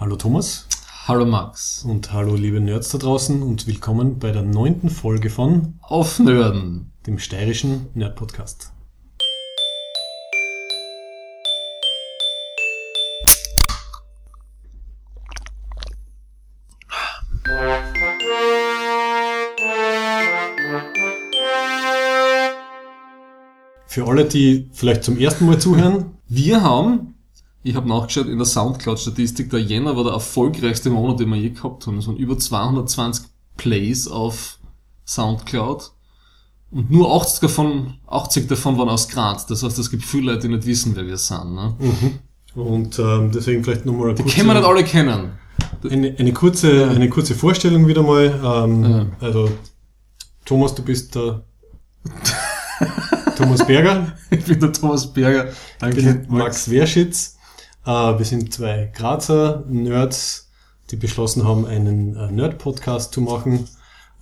Hallo Thomas Hallo Max. und hallo liebe Nerds da draußen und willkommen bei der neunten Folge von Auf Nörden. dem steirischen Nerd-Podcast. Für alle, die vielleicht zum ersten Mal zuhören, Wir haben, ich habe nachgeschaut, in der Soundcloud-Statistik, der Jänner war der erfolgreichste Monat, den wir je gehabt haben. Es waren über 220 Plays auf Soundcloud. Und nur 80 davon, 80 davon waren aus Graz. Das heißt, es gibt viele Leute, die nicht wissen, wer wir sind. Ne? und ähm, deswegen vielleicht nochmal eine Die kurze- können wir nicht alle kennen. Eine, eine, kurze, eine kurze Vorstellung wieder mal. Ähm, Ja. Also, Thomas, du bist der Thomas Berger, Ich bin der Thomas Berger. Danke, Max Werschitz. Äh, wir sind zwei Grazer Nerds, die beschlossen haben, einen äh, Nerd-Podcast zu machen.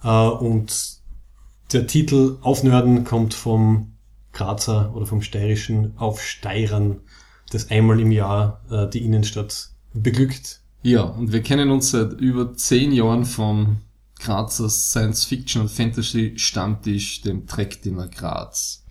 Äh, und der Titel Aufnörden kommt vom Grazer oder vom Steirischen Aufsteirern, das einmal im Jahr die Innenstadt beglückt. Ja, und wir kennen uns seit über zehn Jahren vom Grazer Science Fiction und Fantasy Stammtisch, dem Treckdimmer Graz.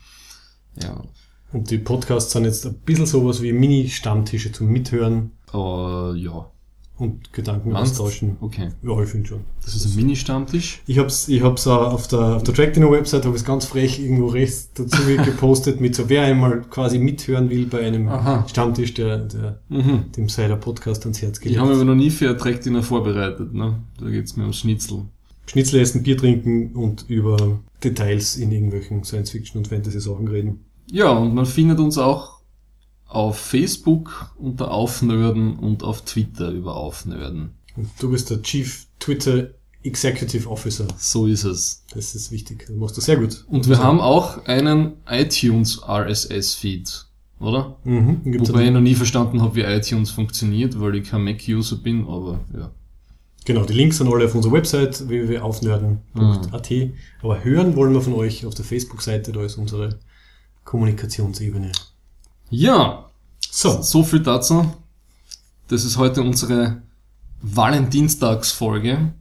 Ja, Und die Podcasts sind jetzt ein bisschen sowas wie Mini-Stammtische zum Mithören aber ja. und Gedanken Meinst? austauschen. Okay. Ja, ich finde schon. Das ist ein Mini-Stammtisch. Ich hab's, ich hab's äh, auf der, auf der Trackdinner Website, habe ich ganz frech irgendwo rechts dazu gepostet mit so, wer einmal quasi mithören will bei einem Aha. Stammtisch, der, der Mhm. dem sei der Podcast ans Herz Ich gelegt. habe mich aber noch nie für ein Treckdinner vorbereitet, ne? Da geht's mir ums Schnitzel. Schnitzel essen, Bier trinken und über Details in irgendwelchen Science-Fiction und Fantasy-Sachen reden. Ja, und man findet uns auch auf Facebook unter Aufnörden und auf Twitter über Aufnörden. Und du bist der Chief Twitter Executive Officer. So ist es. Das ist wichtig. Das machst du sehr gut. Und wir haben auch einen iTunes RSS-Feed, oder? Mhm. Wobei ich noch nie verstanden habe, wie iTunes funktioniert, weil ich kein Mac-User bin, aber ja. Genau, die Links sind alle auf unserer Website www.aufnörden.at. Aber hören wollen wir von euch auf der Facebook-Seite, da ist unsere Kommunikationsebene. Ja, So, so viel dazu. Das ist heute unsere Valentinstagsfolge,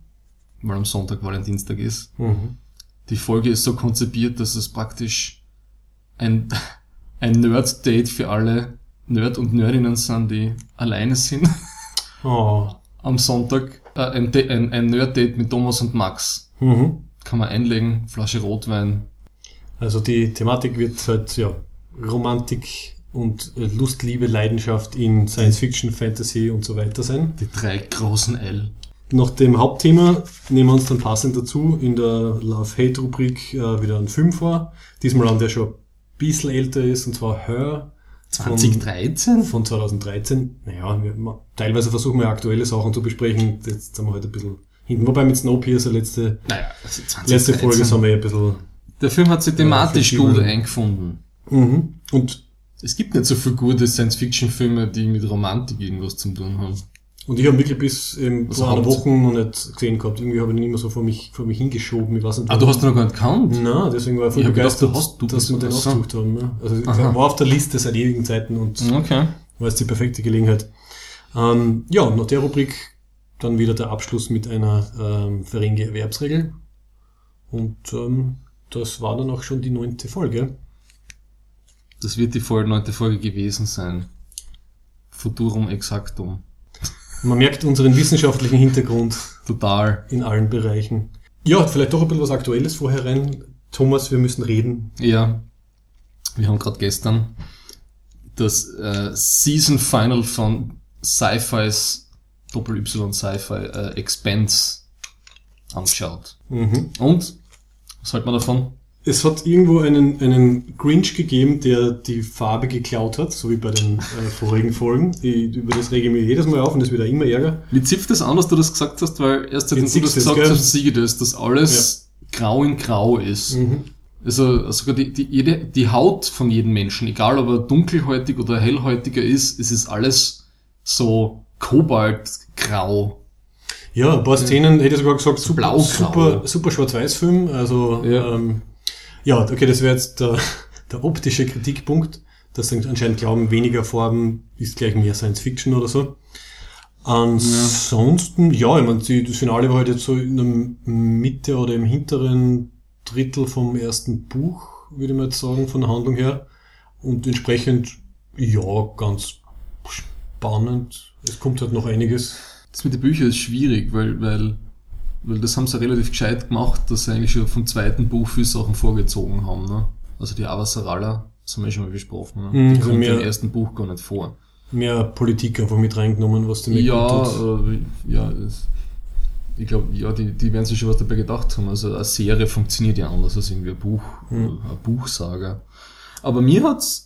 weil am Sonntag Valentinstag ist. mhm. Die Folge ist so konzipiert, dass es praktisch ein, ein Nerd-Date für alle Nerd- und Nerdinnen sind, die alleine sind oh. am Sonntag. Äh, ein, ein, ein Nerd-Date mit Thomas und Max. mhm. Kann man einlegen, Flasche Rotwein. Also die Thematik wird halt, ja, Romantik und Lust, Liebe, Leidenschaft in Science Fiction, Fantasy und so weiter sein. Die drei großen L. Nach dem Hauptthema nehmen wir uns dann passend dazu in der Love-Hate-Rubrik äh, wieder einen Film vor. Diesmal an der schon ein bisschen älter ist, und zwar Her. von- 2013? von 2013. Naja, wir, teilweise versuchen wir aktuelle Sachen zu besprechen. Jetzt sind wir heute ein bisschen hinten. Wobei mit Snowpiercer letzte, Naja, also 2013. letzte Folge sind wir ein bisschen. Der Film hat sich thematisch Ja, gut eingefunden. Mhm. Und, Es gibt nicht so viele gute Science-Fiction-Filme, die mit Romantik irgendwas zu tun haben. und ich habe wirklich bis ähm, vor einer Woche noch nicht gesehen gehabt. Irgendwie habe ich ihn immer so vor mich, vor mich hingeschoben. Ich weiß nicht, Ah, du hast ihn noch gar nicht gekannt? Na, deswegen war ich voll Ich hab gedacht, begeistert, du hast- du dass wir den so. ausgesucht haben. Ja. Also ich Aha. war auf der Liste seit ewigen Zeiten und Okay. war jetzt die perfekte Gelegenheit. Ähm, ja, nach der Rubrik dann wieder der Abschluss mit einer ähm, Ferengi-Erwerbsregel. Und ähm, das war dann auch schon die neunte Folge. Das wird die neunte Folge gewesen sein. Futurum exactum. Man merkt unseren wissenschaftlichen Hintergrund Total. in allen Bereichen. Ja, vielleicht doch ein bisschen was Aktuelles vorher rein. Thomas, wir müssen reden. Ja. Wir haben gerade gestern das äh, Season Final von Sci-Fi's Doppel-Y Sci-Fi äh, Expense angeschaut. Mhm. Und? Was hält man davon? Es hat irgendwo einen, einen Grinch gegeben, der die Farbe geklaut hat, so wie bei den äh, vorigen Folgen. Die, über das rege ich mich jedes Mal auf und das wird auch immer ärger. Wie zipft das an, dass du das gesagt hast? Weil erst seitdem du das gesagt gell? hast, ich das, dass alles grau in grau ist. Mhm. Also sogar die, die, jede, die Haut von jedem Menschen, egal ob er dunkelhäutig oder hellhäutiger ist, es ist alles so kobaltgrau. Ja, ein paar Szenen hätte ich sogar gesagt, super, blau-grau. super, super Schwarz-Weiß-Film. Also, Ja. ja, ähm, ja okay, das wäre jetzt der, der optische Kritikpunkt, dass sie anscheinend glauben, weniger Farben ist gleich mehr Science Fiction oder so. Ansonsten, ja, ich meine, das Finale war halt jetzt so in der Mitte oder im hinteren Drittel vom ersten Buch, würde ich mal jetzt sagen, von der Handlung her. Und entsprechend, ja, ganz spannend. Es kommt halt noch einiges. Das mit den Büchern ist schwierig, weil, weil, weil das haben sie relativ gescheit gemacht, dass sie eigentlich schon vom zweiten Buch viele Sachen vorgezogen haben. Ne? Also die Avasarala, das haben wir schon mal besprochen. Ne? Mhm, die also kommt im ersten Buch gar nicht vor. Mehr Politik einfach mit reingenommen, was damit Ja, gut tut. äh, ja, es, ich glaube, ja, die, die werden sich schon was dabei gedacht haben. Also eine Serie funktioniert ja anders als irgendwie ein Buch, Mhm. äh, ein Buchsager. Aber mir hat's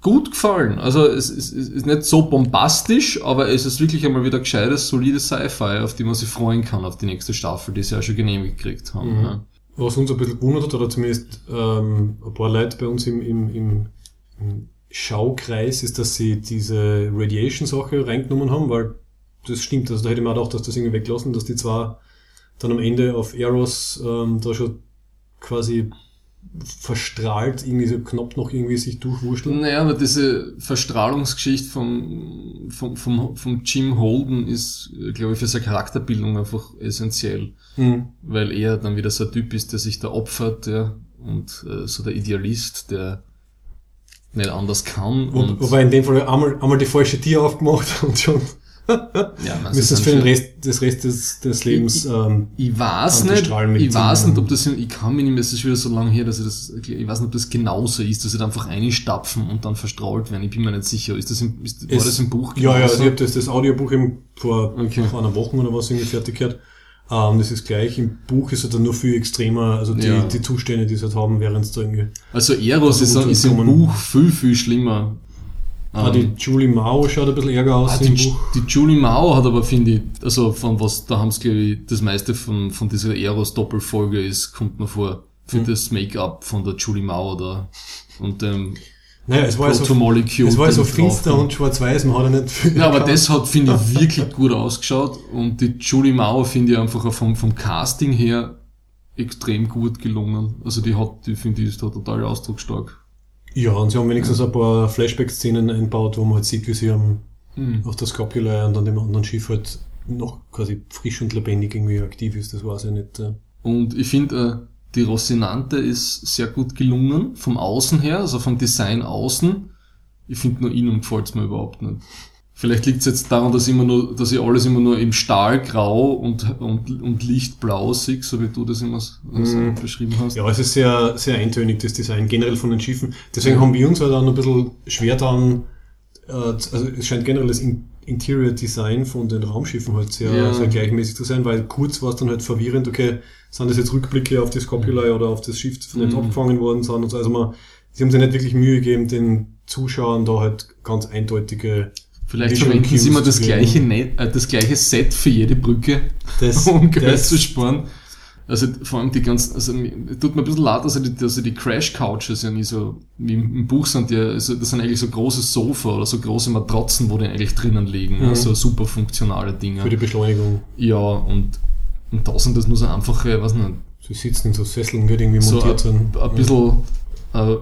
gut gefallen. Also es, es, es ist nicht so bombastisch, aber es ist wirklich einmal wieder gescheites, solides Sci-Fi, auf die man sich freuen kann, auf die nächste Staffel, die sie ja schon genehmigt gekriegt haben. Mhm. Ja. Was uns ein bisschen gewundert hat, oder zumindest ähm, ein paar Leute bei uns im, im, im, im Schaukreis, ist, dass sie diese Radiation-Sache reingenommen haben, weil das stimmt. Also da hätte man auch gedacht, dass das irgendwie weglassen, dass die zwar dann am Ende auf Eros ähm, da schon quasi verstrahlt irgendwie so knapp noch irgendwie sich durchwurschteln. Naja, aber diese Verstrahlungsgeschichte vom, vom, vom, vom Jim Holden ist, glaube ich, für seine Charakterbildung einfach essentiell. Mhm. weil er dann wieder so ein Typ ist, der sich da opfert, ja, und äh, so der Idealist, der nicht anders kann. Wo, und, wobei in dem Fall einmal, einmal die falsche Tier aufgemacht und schon ja, es sind für den Rest, des Rest des, des Lebens ähm, ich weiß nicht, ich weiß nicht, ob das, ich kann mich nicht mehr, es ist wieder so lange her, dass ich das, ich weiß nicht, ob das genauso ist, dass sie da einfach einstapfen und dann verstrahlt werden. Ich bin mir nicht sicher. Ist das im, ist, war Es- das im Buch Ja, ja, also ich habe das, das Audiobuch eben vor, Okay. vor einer Woche oder was irgendwie fertig gehört. Ähm, das ist gleich. Im Buch ist es dann nur viel extremer, also die, Ja. die Zustände, die sie halt haben, während es da irgendwie. Also Eros ist, Also ist im Buch viel, viel schlimmer. Ah, Ähm, die Julie Mao schaut ein bisschen ärger aus Ah, die, die Julie Mao hat aber, finde ich, also von was, da haben sie, glaube ich, das meiste von, von dieser Eros-Doppelfolge ist, kommt mir vor, für Mhm. das Make-up von der Julie Mao da und dem Naja, es war so, Proto-Molecule. es war so dem finster und schwarz-weiß, man hat ja nicht viel Ja, aber das hat, finde ich, wirklich gut ausgeschaut und die Julie Mauer finde ich einfach auch vom, vom Casting her extrem gut gelungen. Also die hat, die finde ich, ist da total ausdrucksstark. Ja, und sie haben wenigstens ein paar Flashback-Szenen einbaut, wo man halt sieht, wie sie am, Mhm. auf der Scopuli und an dem anderen Schiff halt noch quasi frisch und lebendig irgendwie aktiv ist. Das war ja nicht. Äh, Und ich finde, äh, die Rocinante ist sehr gut gelungen, vom Außen her, also vom Design außen. Ich finde nur innen gefällt's mir überhaupt nicht. Vielleicht liegt's jetzt daran, dass ich immer nur, dass ich alles immer nur im Stahlgrau und, und, und Lichtblau sehe, so wie du das immer so Mhm. beschrieben hast. Ja, es ist sehr, sehr eintönig, das Design generell von den Schiffen. Deswegen Ja. haben wir uns halt auch noch ein bisschen schwer dann, äh, also es scheint generell das In Interior Design von den Raumschiffen halt sehr, Ja. sehr gleichmäßig zu sein, weil kurz war es dann halt verwirrend, okay, sind das jetzt Rückblicke auf die Scopuli oder auf das Schiff, von dem Mhm. abgefangen worden sind und so. Also man, sie haben sich nicht wirklich Mühe gegeben, den Zuschauern da halt ganz eindeutige Vielleicht verwenden sie immer das gleiche, Net, äh, das gleiche Set für jede Brücke, das, um Geld das, zu sparen. Also vor allem die ganzen, also tut mir ein bisschen leid, also die, also die Crash Couches ja nie so, wie im, Buch sind die, also das sind eigentlich so große Sofa oder so große Matratzen, wo die eigentlich drinnen liegen, Mhm. also super funktionale Dinge. für die Beschleunigung. Ja, und, und da sind das nur so einfache, weiß nicht, Sie sitzen in so Sesseln, die irgendwie so montiert sind. ein, ein bisschen äh,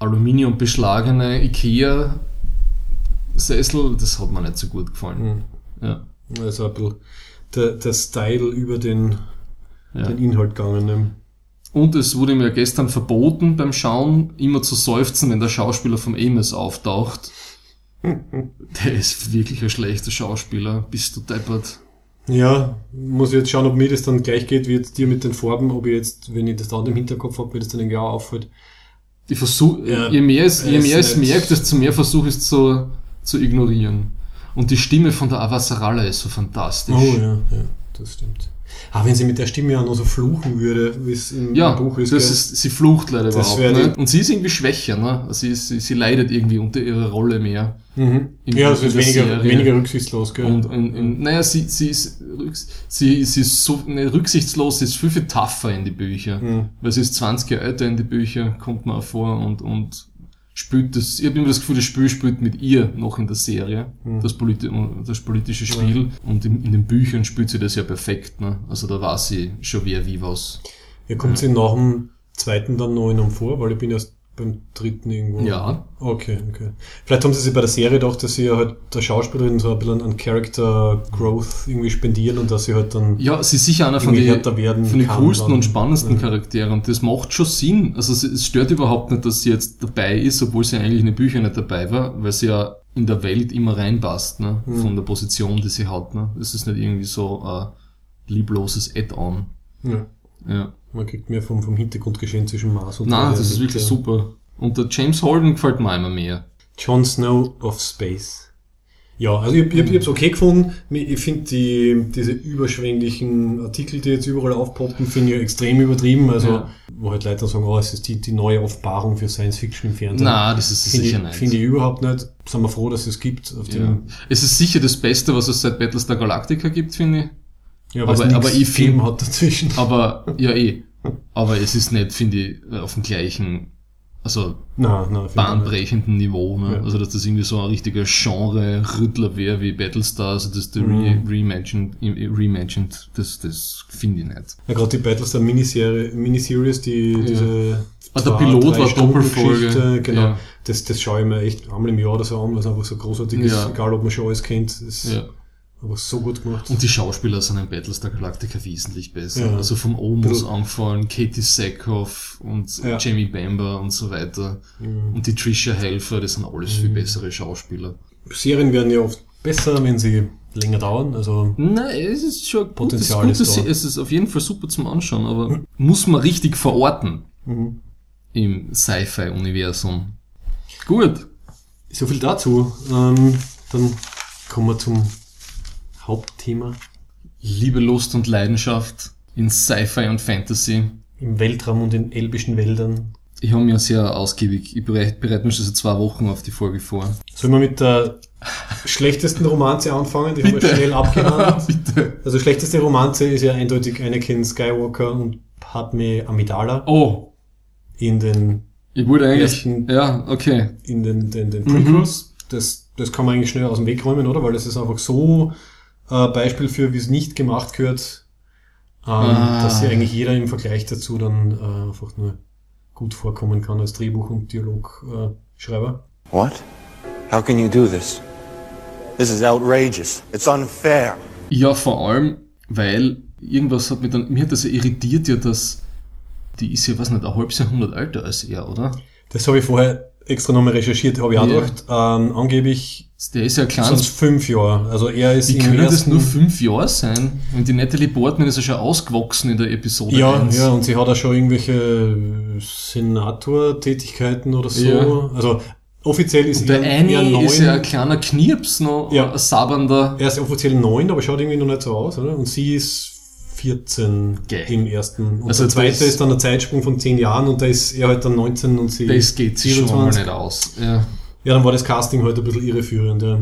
Aluminium beschlagene Ikea Sessel, das hat mir nicht so gut gefallen. Mhm. Ja. Also ein bisschen der, der Style über den, ja. den Inhalt gegangen. Ne? Und es wurde mir gestern verboten beim Schauen, immer zu seufzen, wenn der Schauspieler vom Amos auftaucht. Der ist wirklich ein schlechter Schauspieler. Bist du deppert? Ja, muss ich jetzt schauen, ob mir das dann gleich geht, wie jetzt dir mit den Farben, ob ich jetzt, wenn ich das da im Hinterkopf habe, mir das dann irgendwie auch auffällt. Ich versuche, Ja, je mehr es, je mehr es merkt, desto mehr versuche ich es zu, zu ignorieren. Und die Stimme von der Avasarala ist so fantastisch. Oh ja, ja, das stimmt. Ah, wenn sie mit der Stimme ja noch so fluchen würde, wie es im, Ja, Buch ist. das gell? ist, sie flucht leider Das überhaupt nicht. Und sie ist irgendwie schwächer, ne? Also Sie, sie, sie leidet irgendwie unter ihrer Rolle mehr. Mhm. Ja, das in ist weniger, Serie. weniger rücksichtslos, gell? Und in, in, naja, sie, sie, ist, sie, sie ist so ne, rücksichtslos, sie ist viel, viel tougher in die Bücher. Mhm. Weil sie ist 20 Jahre älter in die Bücher, kommt man auch vor und, und spielt das, ich habe immer das Gefühl, das Spiel spielt mit ihr noch in der Serie, Mhm. das, politi das politische Spiel. Und in, in den Büchern spielt sie das ja perfekt. Ne? Also da weiß sie schon wer wie was. Ja, kommt sie nach dem zweiten dann noch in einem vor, weil ich bin erst beim dritten irgendwo. Ja. Okay, okay. Vielleicht haben sie sich bei der Serie gedacht, dass sie ja halt der Schauspielerin so ein bisschen an Character Growth irgendwie spendieren und dass sie halt dann Ja, sie ist sicher einer von werden von den coolsten dann. und spannendsten Ja. Charakteren und das macht schon Sinn. Also es- es stört überhaupt nicht, dass sie jetzt dabei ist, obwohl sie eigentlich in den Büchern nicht dabei war, weil sie ja in der Welt immer reinpasst, ne? Mhm. von der Position, die sie hat. Ne? Es ist nicht irgendwie so ein liebloses Add-on. Ja. Ja. Man kriegt mehr vom, vom Hintergrundgeschehen zwischen Mars und Nein, das ist wirklich super. Und der James Holden gefällt mir immer mehr. Jon Snow of Space. Ja, also ich, ich, ich habe es okay gefunden. Ich finde die, diese überschwänglichen Artikel, die jetzt überall aufpoppen, finde ich extrem übertrieben. Also, Ja. wo halt Leute sagen, oh, es ist die, die neue Offenbarung für Science Fiction im Fernsehen. Na, das ist es sicher ich, nicht. finde ich überhaupt nicht. Sind wir froh, dass es gibt. Auf ja. dem, Es ist sicher das Beste, was es seit Battlestar Galactica gibt, finde ich. Ja, aber- aber ich Film find- hat dazwischen. Aber, ja eh. Aber es ist nicht, finde ich, auf dem gleichen, also Nein, nein, finde bahnbrechenden Niveau. Ne? Ja. Also dass das irgendwie so ein richtiger Genre-Rüttler wäre wie Battlestar, also das der Mhm. Re Reimagined, Reimagined, das, das finde ich nicht. Ja, gerade die Battlestar Miniserie, Miniseries, die, diese Ah, der zwei, Pilot drei war Doppelfolge. Genau. Ja. Das, das schaue ich mir echt einmal im Jahr oder so an, weil es einfach so großartig ist, Ja. egal ob man schon alles kennt. Das Ja. Einfach so gut gemacht. Und die Schauspieler sind in Battlestar Galactica wesentlich besser. Ja. Also vom Omos angefallen, Katie Sackhoff und Ja. Jamie Bamber und so weiter. Mhm. Und die Trisha Helfer, das sind alles viel bessere Schauspieler. Serien werden ja oft besser, wenn sie länger dauern. Also Nein, es ist schon Potenzial es ist, ist da. es ist auf jeden Fall super zum Anschauen, aber muss man richtig verorten mhm. im Sci-Fi-Universum. Gut. so viel dazu. Ähm, dann kommen wir zum Hauptthema. Liebe, Lust und Leidenschaft in Sci-Fi und Fantasy. Im Weltraum und in elbischen Wäldern. Ich habe mir sehr ausgiebig, ich bereite, bereite mich schon seit zwei Wochen auf die Folge vor. Sollen wir mit der schlechtesten Romanze anfangen? Die haben wir schnell abgehandelt. Bitte. Also schlechteste Romanze ist ja eindeutig Anakin Skywalker und Padme Amidala Oh, in den ich wurde eigentlich, Ersten- ja, okay. in den, den, den Mhm. Prequels. Das, das kann man eigentlich schnell aus dem Weg räumen, oder? Weil das ist einfach so äh, Beispiel für, wie es nicht gemacht gehört, ähm, Ah. dass sich eigentlich jeder im Vergleich dazu dann äh, einfach nur gut vorkommen kann als Drehbuch- und Dialogschreiber. Äh. What? How can you do this? This is outrageous. It's unfair. Ja, vor allem, weil irgendwas hat mich dann, mir hat das ja irritiert ja, dass die ist ja, was nicht, ein halbes Jahrhundert älter als er, oder? das habe ich vorher extra nochmal recherchiert, habe ich auch gedacht. Ähm, angeblich Der ist ja ein sonst fünf Jahre. Also er ist Wie können das nur fünf Jahre sein? Und die Natalie Portman ist ja schon ausgewachsen in der Episode ja, 1. ja, und sie hat auch schon irgendwelche Senator-Tätigkeiten oder so. Ja. Also offiziell ist Und der er eine neun. ist ja ein kleiner Knirps noch, Ja. ein sabbernder. Er ist offiziell neun, aber schaut irgendwie noch nicht so aus, oder? Und sie ist 14 Gell. im ersten. Und Also der zweite ist dann ein Zeitsprung von 10 Jahren und da ist er halt dann 19 und sie Das geht sich schon mal nicht aus. Ja. Ja, dann war das Casting halt ein bisschen irreführend, ja.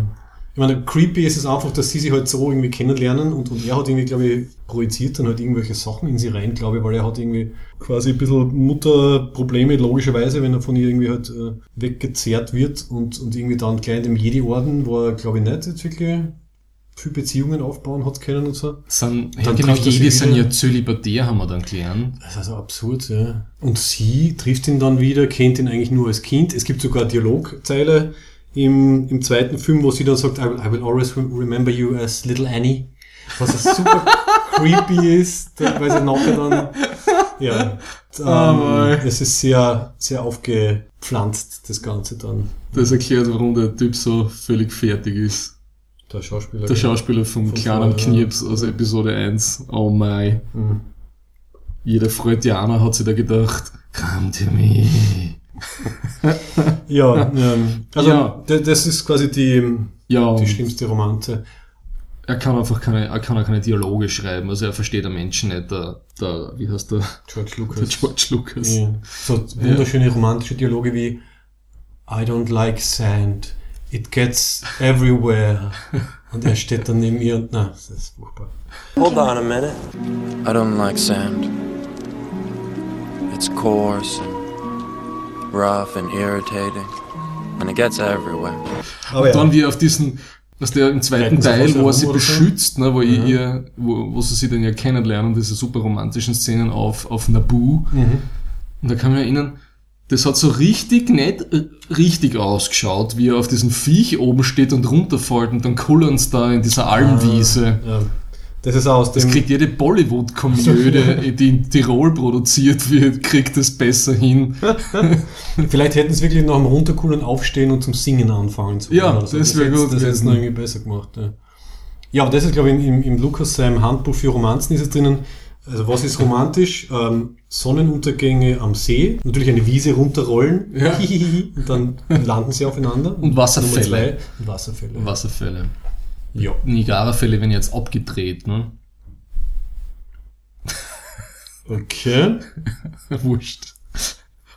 Ich meine, creepy ist es einfach, dass sie sich halt so irgendwie kennenlernen und, und er hat irgendwie, glaube ich, projiziert dann halt irgendwelche Sachen in sie rein, glaube ich, weil er hat irgendwie quasi ein bisschen Mutterprobleme, logischerweise, wenn er von ihr irgendwie halt äh, weggezerrt wird und, und irgendwie dann gleich in dem Jedi-Orden, wo er, glaube ich, nicht jetzt wirklich viel Beziehungen aufbauen hat können und so. Sind, Dann er sie Jedi sind ja zölibatär, haben wir dann gelernt. Das ist also absurd, ja. Und sie trifft ihn dann wieder, kennt ihn eigentlich nur als Kind. Es gibt sogar Dialogzeile im, im zweiten Film, wo sie dann sagt, I will, I will always rem- remember you as little Annie. Was das super creepy ist, weil sie nachher dann, ja, mei. ähm, es ist sehr, sehr aufgepflanzt, das Ganze dann. Das erklärt, warum der Typ so völlig fertig ist. Der Schauspieler. Der Schauspieler vom Von kleinen vorher, Knirps aus Episode 1. Oh my. Mhm. Jeder Freudianer hat sich da gedacht, come to me. Ja, ähm, also Ja. das ist quasi die, Ja, die schlimmste Romanze. er kann einfach keine, er kann auch keine Dialoge schreiben, also er versteht den Menschen nicht, der, der wie heißt der, George der Lucas. George Lucas. Ja. So wunderschöne romantische Dialoge wie I don't like sand. It gets everywhere. Und er steht dann neben ihr und na, das ist furchtbar. Hold on a minute. I don't like sand. It's coarse and rough and irritating, and it gets everywhere. Aber Und dann wie auf diesen, was der im zweiten Teil, wo er sie beschützt, ne, wo, Ja. ihr, wo, wo sie sie dann ja kennenlernen, diese super romantischen Szenen auf, auf Naboo. Mhm. Und da kann ich mich erinnern, das hat so richtig nicht äh, richtig ausgeschaut, wie er auf diesem Viech oben steht und runterfällt und dann kullert's da in dieser Almwiese. Ja. Das ist aus Das dem. kriegt jede Bollywood-Komödie, die in Tirol produziert wird, kriegt das besser hin. Vielleicht hätten sie wirklich nach dem Runterkullern aufstehen und zum Singen anfangen zu Ja, oder so. das wär hätt's- gut Das hätte es noch irgendwie besser gemacht. Ja, ja aber das ist, glaube ich, im, im Lukas seinem Handbuch für Romanzen ist es drinnen. Also was ist romantisch? Ähm, Sonnenuntergänge am See, natürlich eine Wiese runterrollen Ja. und dann landen sie aufeinander. Und Wasserfälle. Zwei, und Wasserfälle. Wasserfälle. Ja. Niagara-Fälle werden jetzt abgedreht, ne? Okay. Wurscht.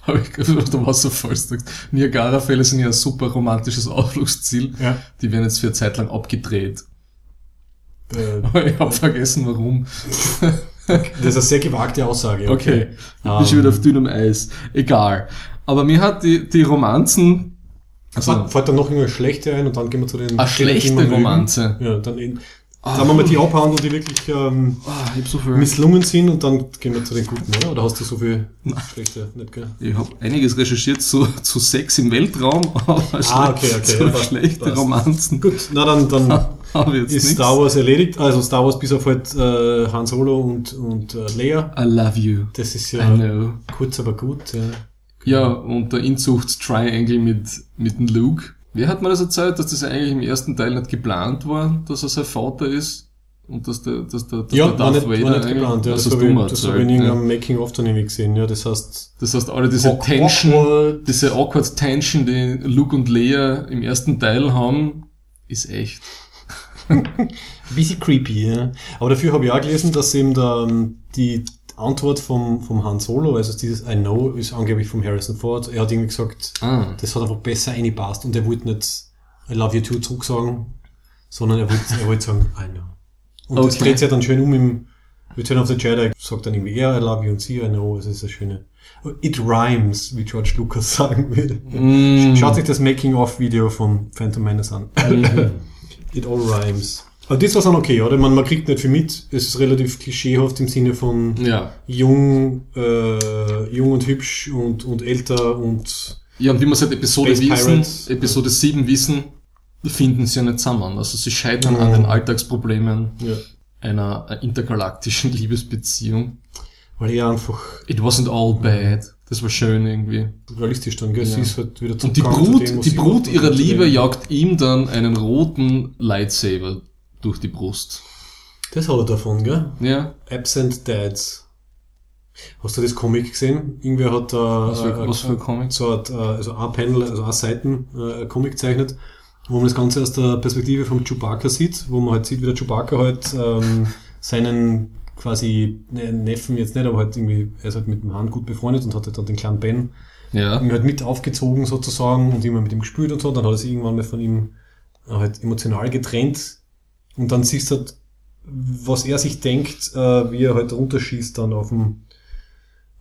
Habe ich gerade auf der Wasserfall gesagt. Niagara-Fälle sind ja ein super romantisches Ausflugsziel. Ja. Die werden jetzt für eine Zeit lang abgedreht. Äh, Aber ich habe vergessen, warum. das ist eine sehr gewagte Aussage. Okay. Ich bin schon Ähm, wieder auf dünnem Eis. Egal. Aber mir hat die, die Romanzen, Also, also, fällt dann noch irgendeine schlechte ein und dann gehen wir zu den... eine schlechte. Romanze. Ja, dann in, sagen wir mal die abhandeln, die wirklich ähm, Ah, hab so misslungen sind und dann gehen wir zu den guten, oder? Oder hast du so viel schlechte nicht, gell? Ich habe einiges recherchiert zu, zu Sex im Weltraum, aber Ah, okay, okay, so ja, schlechte passt. Romanzen Gut, na dann, dann habe jetzt ist nichts. Star Wars erledigt. Also Star Wars bis auf halt äh, Han Solo und, und äh, Leia. I love you. Das ist I ja know. kurz, aber gut. Ja. Ja, und der Inzucht-Triangle mit, mit dem Luke. Wer hat mir das erzählt, dass das eigentlich im ersten Teil nicht geplant war, dass er sein Vater ist? Und dass der, dass der, dass Ja, der war Darth nicht, war nicht geplant. Ja, das hast habe ich, das habe ich in irgendeinem Making-of dann irgendwie gesehen. Ja, das heißt, Das heißt, alle diese Awkward. Tension, diese awkward Tension, die Luke und Leia im ersten Teil haben, ist echt. Bisschen creepy, ja. Aber dafür habe ich auch gelesen, dass eben da, ähm, die Antwort vom, vom Han Solo, also dieses I know, ist angeblich vom Harrison Ford. Er hat irgendwie gesagt, Ah. das hat einfach besser eingepasst und er wollte nicht I love you too zurücksagen, sondern er wollte, er wollte sagen I know. Und das Okay. dreht sich ja dann schön um im Return of the Jedi, sagt dann irgendwie er I love you und sie I know, es ist eine schöne. It rhymes, wie George Lucas sagen würde. Mm. Schaut euch das Making-of-Video von Phantom Menace an. It all rhymes. Aber das war dann okay, oder? Man, man kriegt nicht viel mit. Es ist relativ klischeehaft im Sinne von Ja. jung, äh, jung und hübsch und, und älter und Ja, und wie wir seit Episode wissen. Episode 7 wissen, finden sie ja nicht zusammen. Also sie scheitern an Mhm. den Alltagsproblemen ja, einer äh, intergalaktischen Liebesbeziehung. weil er einfach It wasn't all bad. Das war schön irgendwie. realistisch dann, gell? Ja. Sie ist halt wieder Und die zu Brut, dem, die Brut ihrer Liebe jagt ihm dann einen roten Lightsaber durch die Brust. Das hat er davon, gell? Ja. Absent Dads. Hast du das Comic gesehen? Irgendwer hat Was für, äh, was für ein Comic? so hat, äh, also ein Panel, also eine Seiten äh, ein Comic zeichnet, wo man das Ganze aus der Perspektive vom Chewbacca sieht, wo man halt sieht, wie der Chewbacca halt ähm, seinen quasi ne, Neffen jetzt nicht, aber halt irgendwie, er ist halt mit dem Han gut befreundet und hat halt dann den kleinen Ben Ja. irgendwie halt mit aufgezogen sozusagen und immer mit ihm gespielt und so, dann hat er sich irgendwann mal von ihm halt emotional getrennt und dann siehst du halt, was er sich denkt, äh, wie er halt runterschießt dann auf dem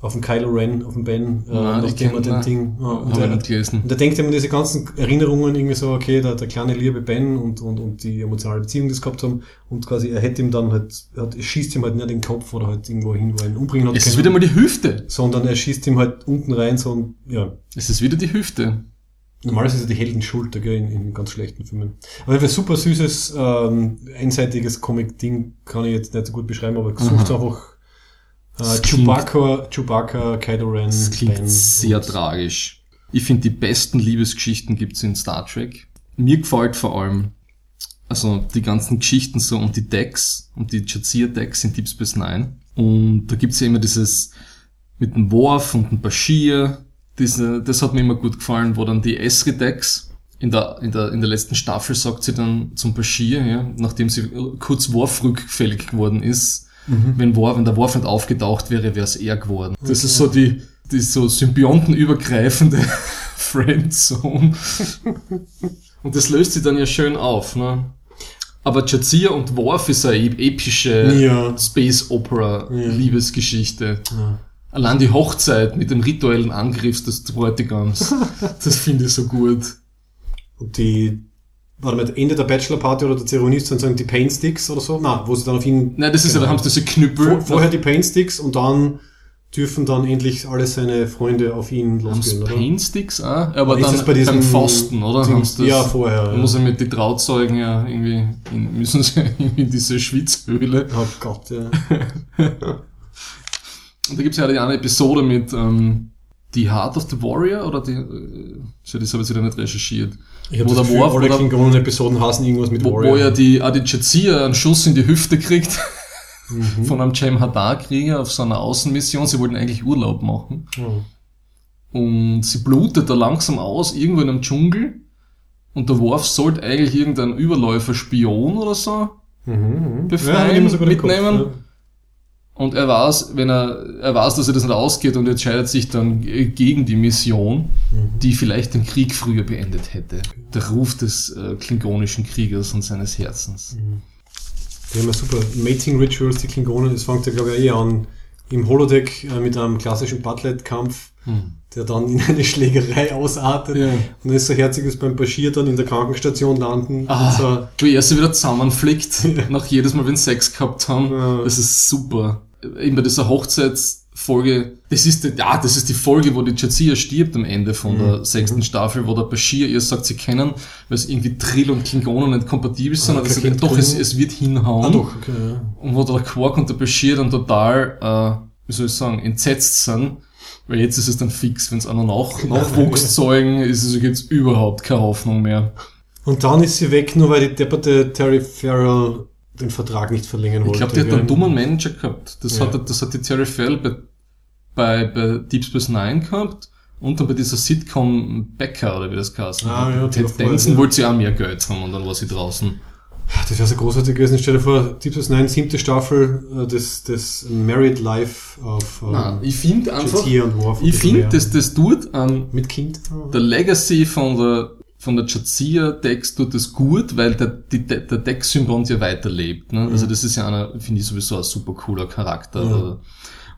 auf dem Kylo Ren, auf dem Ben, äh, ich nachdem er kenn- den. Ding, ja, und, er, nicht gelesen. und er denkt immer diese ganzen Erinnerungen irgendwie so, okay, der, der kleine liebe Ben und, und, und die emotionale Beziehung, die sie gehabt haben, und quasi er hätte ihm dann halt, er hat, er schießt ihm halt nicht den Kopf oder halt irgendwo hin, wo er ihn umbringen hat Es ist wieder mal die Hüfte. sondern er schießt ihm halt unten rein, so, und, ja, Es ist wieder die Hüfte. Normalerweise ist ja die Heldenschulter, gell, in, in ganz schlechten Filmen. Aber ein super süßes, ähm, einseitiges Comic-Ding kann ich jetzt nicht so gut beschreiben, aber sucht einfach äh, Chewbacca, Chewbacca, Kylo Ren, Das klingt Ben sehr und- tragisch. Ich finde, die besten Liebesgeschichten gibt's in Star Trek. Mir gefällt vor allem, also die ganzen Geschichten so um die Decks, um die Jazir-Decks in Deep Space Nine. Und da gibt's ja immer dieses mit dem Worf und dem Bashir. Diese, das hat mir immer gut gefallen, wo dann die Esri-Decks in der, in, der, in der letzten Staffel sagt sie dann zum Bashir, ja, nachdem sie kurz Worf rückfällig geworden ist, wenn, Worf, wenn der Worf nicht aufgetaucht wäre, wäre es er geworden. Das ist so die, die so symbiontenübergreifende Friendzone. Und das löst sich dann ja schön auf, ne? Aber Jazir und Worf ist eine ep- epische Ja. Space Opera Ja. Liebesgeschichte. Ja. Allein die Hochzeit mit dem rituellen Angriff des Bräutigams, das finde ich so gut. Und die, warte mal, Ende der Bachelor-Party oder der Zeremonie ist dann sagen die Paint Sticks oder so? Nein, wo sie dann auf ihn, Nein, das ist ja, da haben sie diese Knüppel. vor, vorher die Paint Sticks und dann dürfen dann endlich alle seine Freunde auf ihn losgehen, oder? Pain-Sticks auch? Aber Ist dann das bei diesem beim Fasten, oder? Ding- das, ja, vorher. Da Ja. muss er mit den Trauzeugen ja irgendwie, in, müssen sie irgendwie in diese Schwitzhöhle. Oh Gott, ja. Und da gibt's ja die eine Episode mit ähm, The Heart of the Warrior, oder die, äh, das habe ich wieder nicht recherchiert. Ich Wo der Gefühl, Worf, alle Klingonen-Episoden hassen irgendwas mit Wo, Warrior. wo ja die Adicezia einen Schuss in die Hüfte kriegt Mhm. von einem Jem Hadar-Krieger auf so einer Außenmission. Sie wollten eigentlich Urlaub machen. Mhm. Und sie blutet da langsam aus, irgendwo in einem Dschungel. Und der Worf sollte eigentlich irgendein Überläufer-Spion oder so Mhm. befreien, sogar den Kopf, mitnehmen. Und er weiß, wenn er, er weiß, dass er das nicht ausgeht und entscheidet sich dann gegen die Mission, Mhm. die vielleicht den Krieg früher beendet hätte. Der Ruf des äh, klingonischen Kriegers und seines Herzens. Mhm. Die haben ja super Mating Rituals, die Klingonen. Es fängt ja, glaube ich, eh an im Holodeck äh, mit einem klassischen Butlet-Kampf, Hm. der dann in eine Schlägerei ausartet. Ja. Und dann ist so herzig, dass beim Bashir dann in der Krankenstation landen. Ah, so, wie er sie wieder zusammenflickt, nach jedes Mal, wenn sie Sex gehabt haben. Ja. Das ist super. Eben bei dieser Hochzeitsfolge, das ist, die, ja, das ist die Folge, wo die Jadzia stirbt am Ende von Mhm. der sechsten Staffel, wo der Bashir ihr sagt, sie kennen, weil es irgendwie Trill und Klingonen nicht kompatibel sind. Ah, er sagt, Kind doch, es, es wird hinhauen. ah, doch, okay, ja. Und wo der Quark und der Bashir dann total, äh, wie soll ich sagen, entsetzt sind. Weil jetzt ist es dann fix, wenn es einer nach, Nachwuchs zeugen, ist es jetzt überhaupt keine Hoffnung mehr. Und dann ist sie weg, nur weil die depperte Terry Farrell den Vertrag nicht verlängern Ich wollte. glaube, die hat einen dummen Manager gehabt. Das, Ja. hat, das hat die Terry Fell bei, bei, bei Deep Space Nine gehabt und dann bei dieser Sitcom Becker, oder wie das heißt. Ah, ja, Ted Danson ja. wollte sie auch mehr Geld haben und dann war sie draußen. Das wäre so großartig gewesen. Stell dir vor, Deep Nine, siebte Staffel äh, des, des Married Life auf Nein, ich finde einfach, ich finde, dass das tut an Mit Kind? der Legacy von der von der Jadzia-Dex tut das gut, weil der, die, der Dex-Symbiont ja weiterlebt. Ne? Also das ist ja einer, finde ich sowieso ein super cooler Charakter. Ja.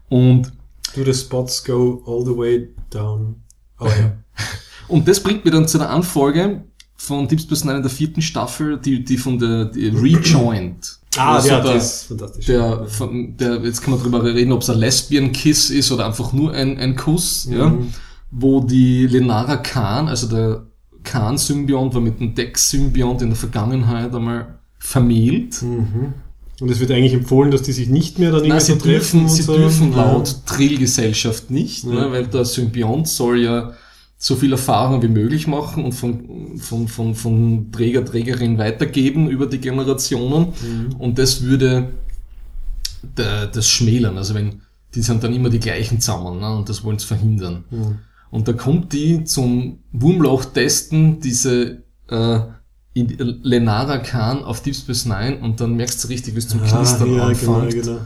Und Do the spots go all the way down? Oh ja. Und das bringt mir dann zu der Anfolge von Deep Space Nine in der vierten Staffel, die, die von der die Rejoined. ah, Also ja, der, das ist fantastisch. der, der, jetzt kann man drüber reden, ob es ein Lesbian Kiss ist oder einfach nur ein, ein Kuss, ja, Mhm. wo die Lenara Khan, also der Khan-Symbiont war mit dem Dex-Symbiont in der Vergangenheit einmal vermählt. Mhm. Und es wird eigentlich empfohlen, dass die sich nicht mehr dann Nein, sie treffen dürfen, sie so. dürfen Ja. laut Trill-Gesellschaft nicht, Ja. ne, weil der Symbiont soll ja so viel Erfahrung wie möglich machen und von, von, von, von Träger, Trägerin weitergeben über die Generationen. Mhm. Und das würde da- das schmälern. Also wenn, die sind dann immer die gleichen zusammen, ne, und das wollen sie verhindern. Mhm. Und da kommt die zum Wurmloch testen, diese äh, Lenara Khan auf Deep Space Nine und dann merkst du richtig, wie es zum Ah, Knistern ja, genau, anfängt. genau.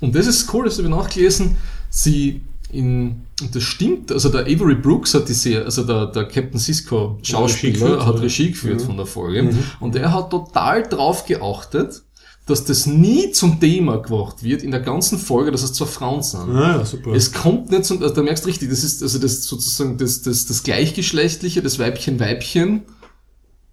Und das ist cool, das habe ich nachgelesen. Sie in, und das stimmt, also der Avery Brooks hat die Serie, also der, der Captain Cisco Regie Schauspieler geführt, hat? Regie geführt Mhm. von der Folge. Und er hat total drauf geachtet, dass das nie zum Thema gemacht wird in der ganzen Folge, dass es zwei Frauen sind. Ah, ja, super. Es kommt nicht zum, also da merkst du richtig, das ist also das sozusagen das, das, das Gleichgeschlechtliche, das Weibchen-Weibchen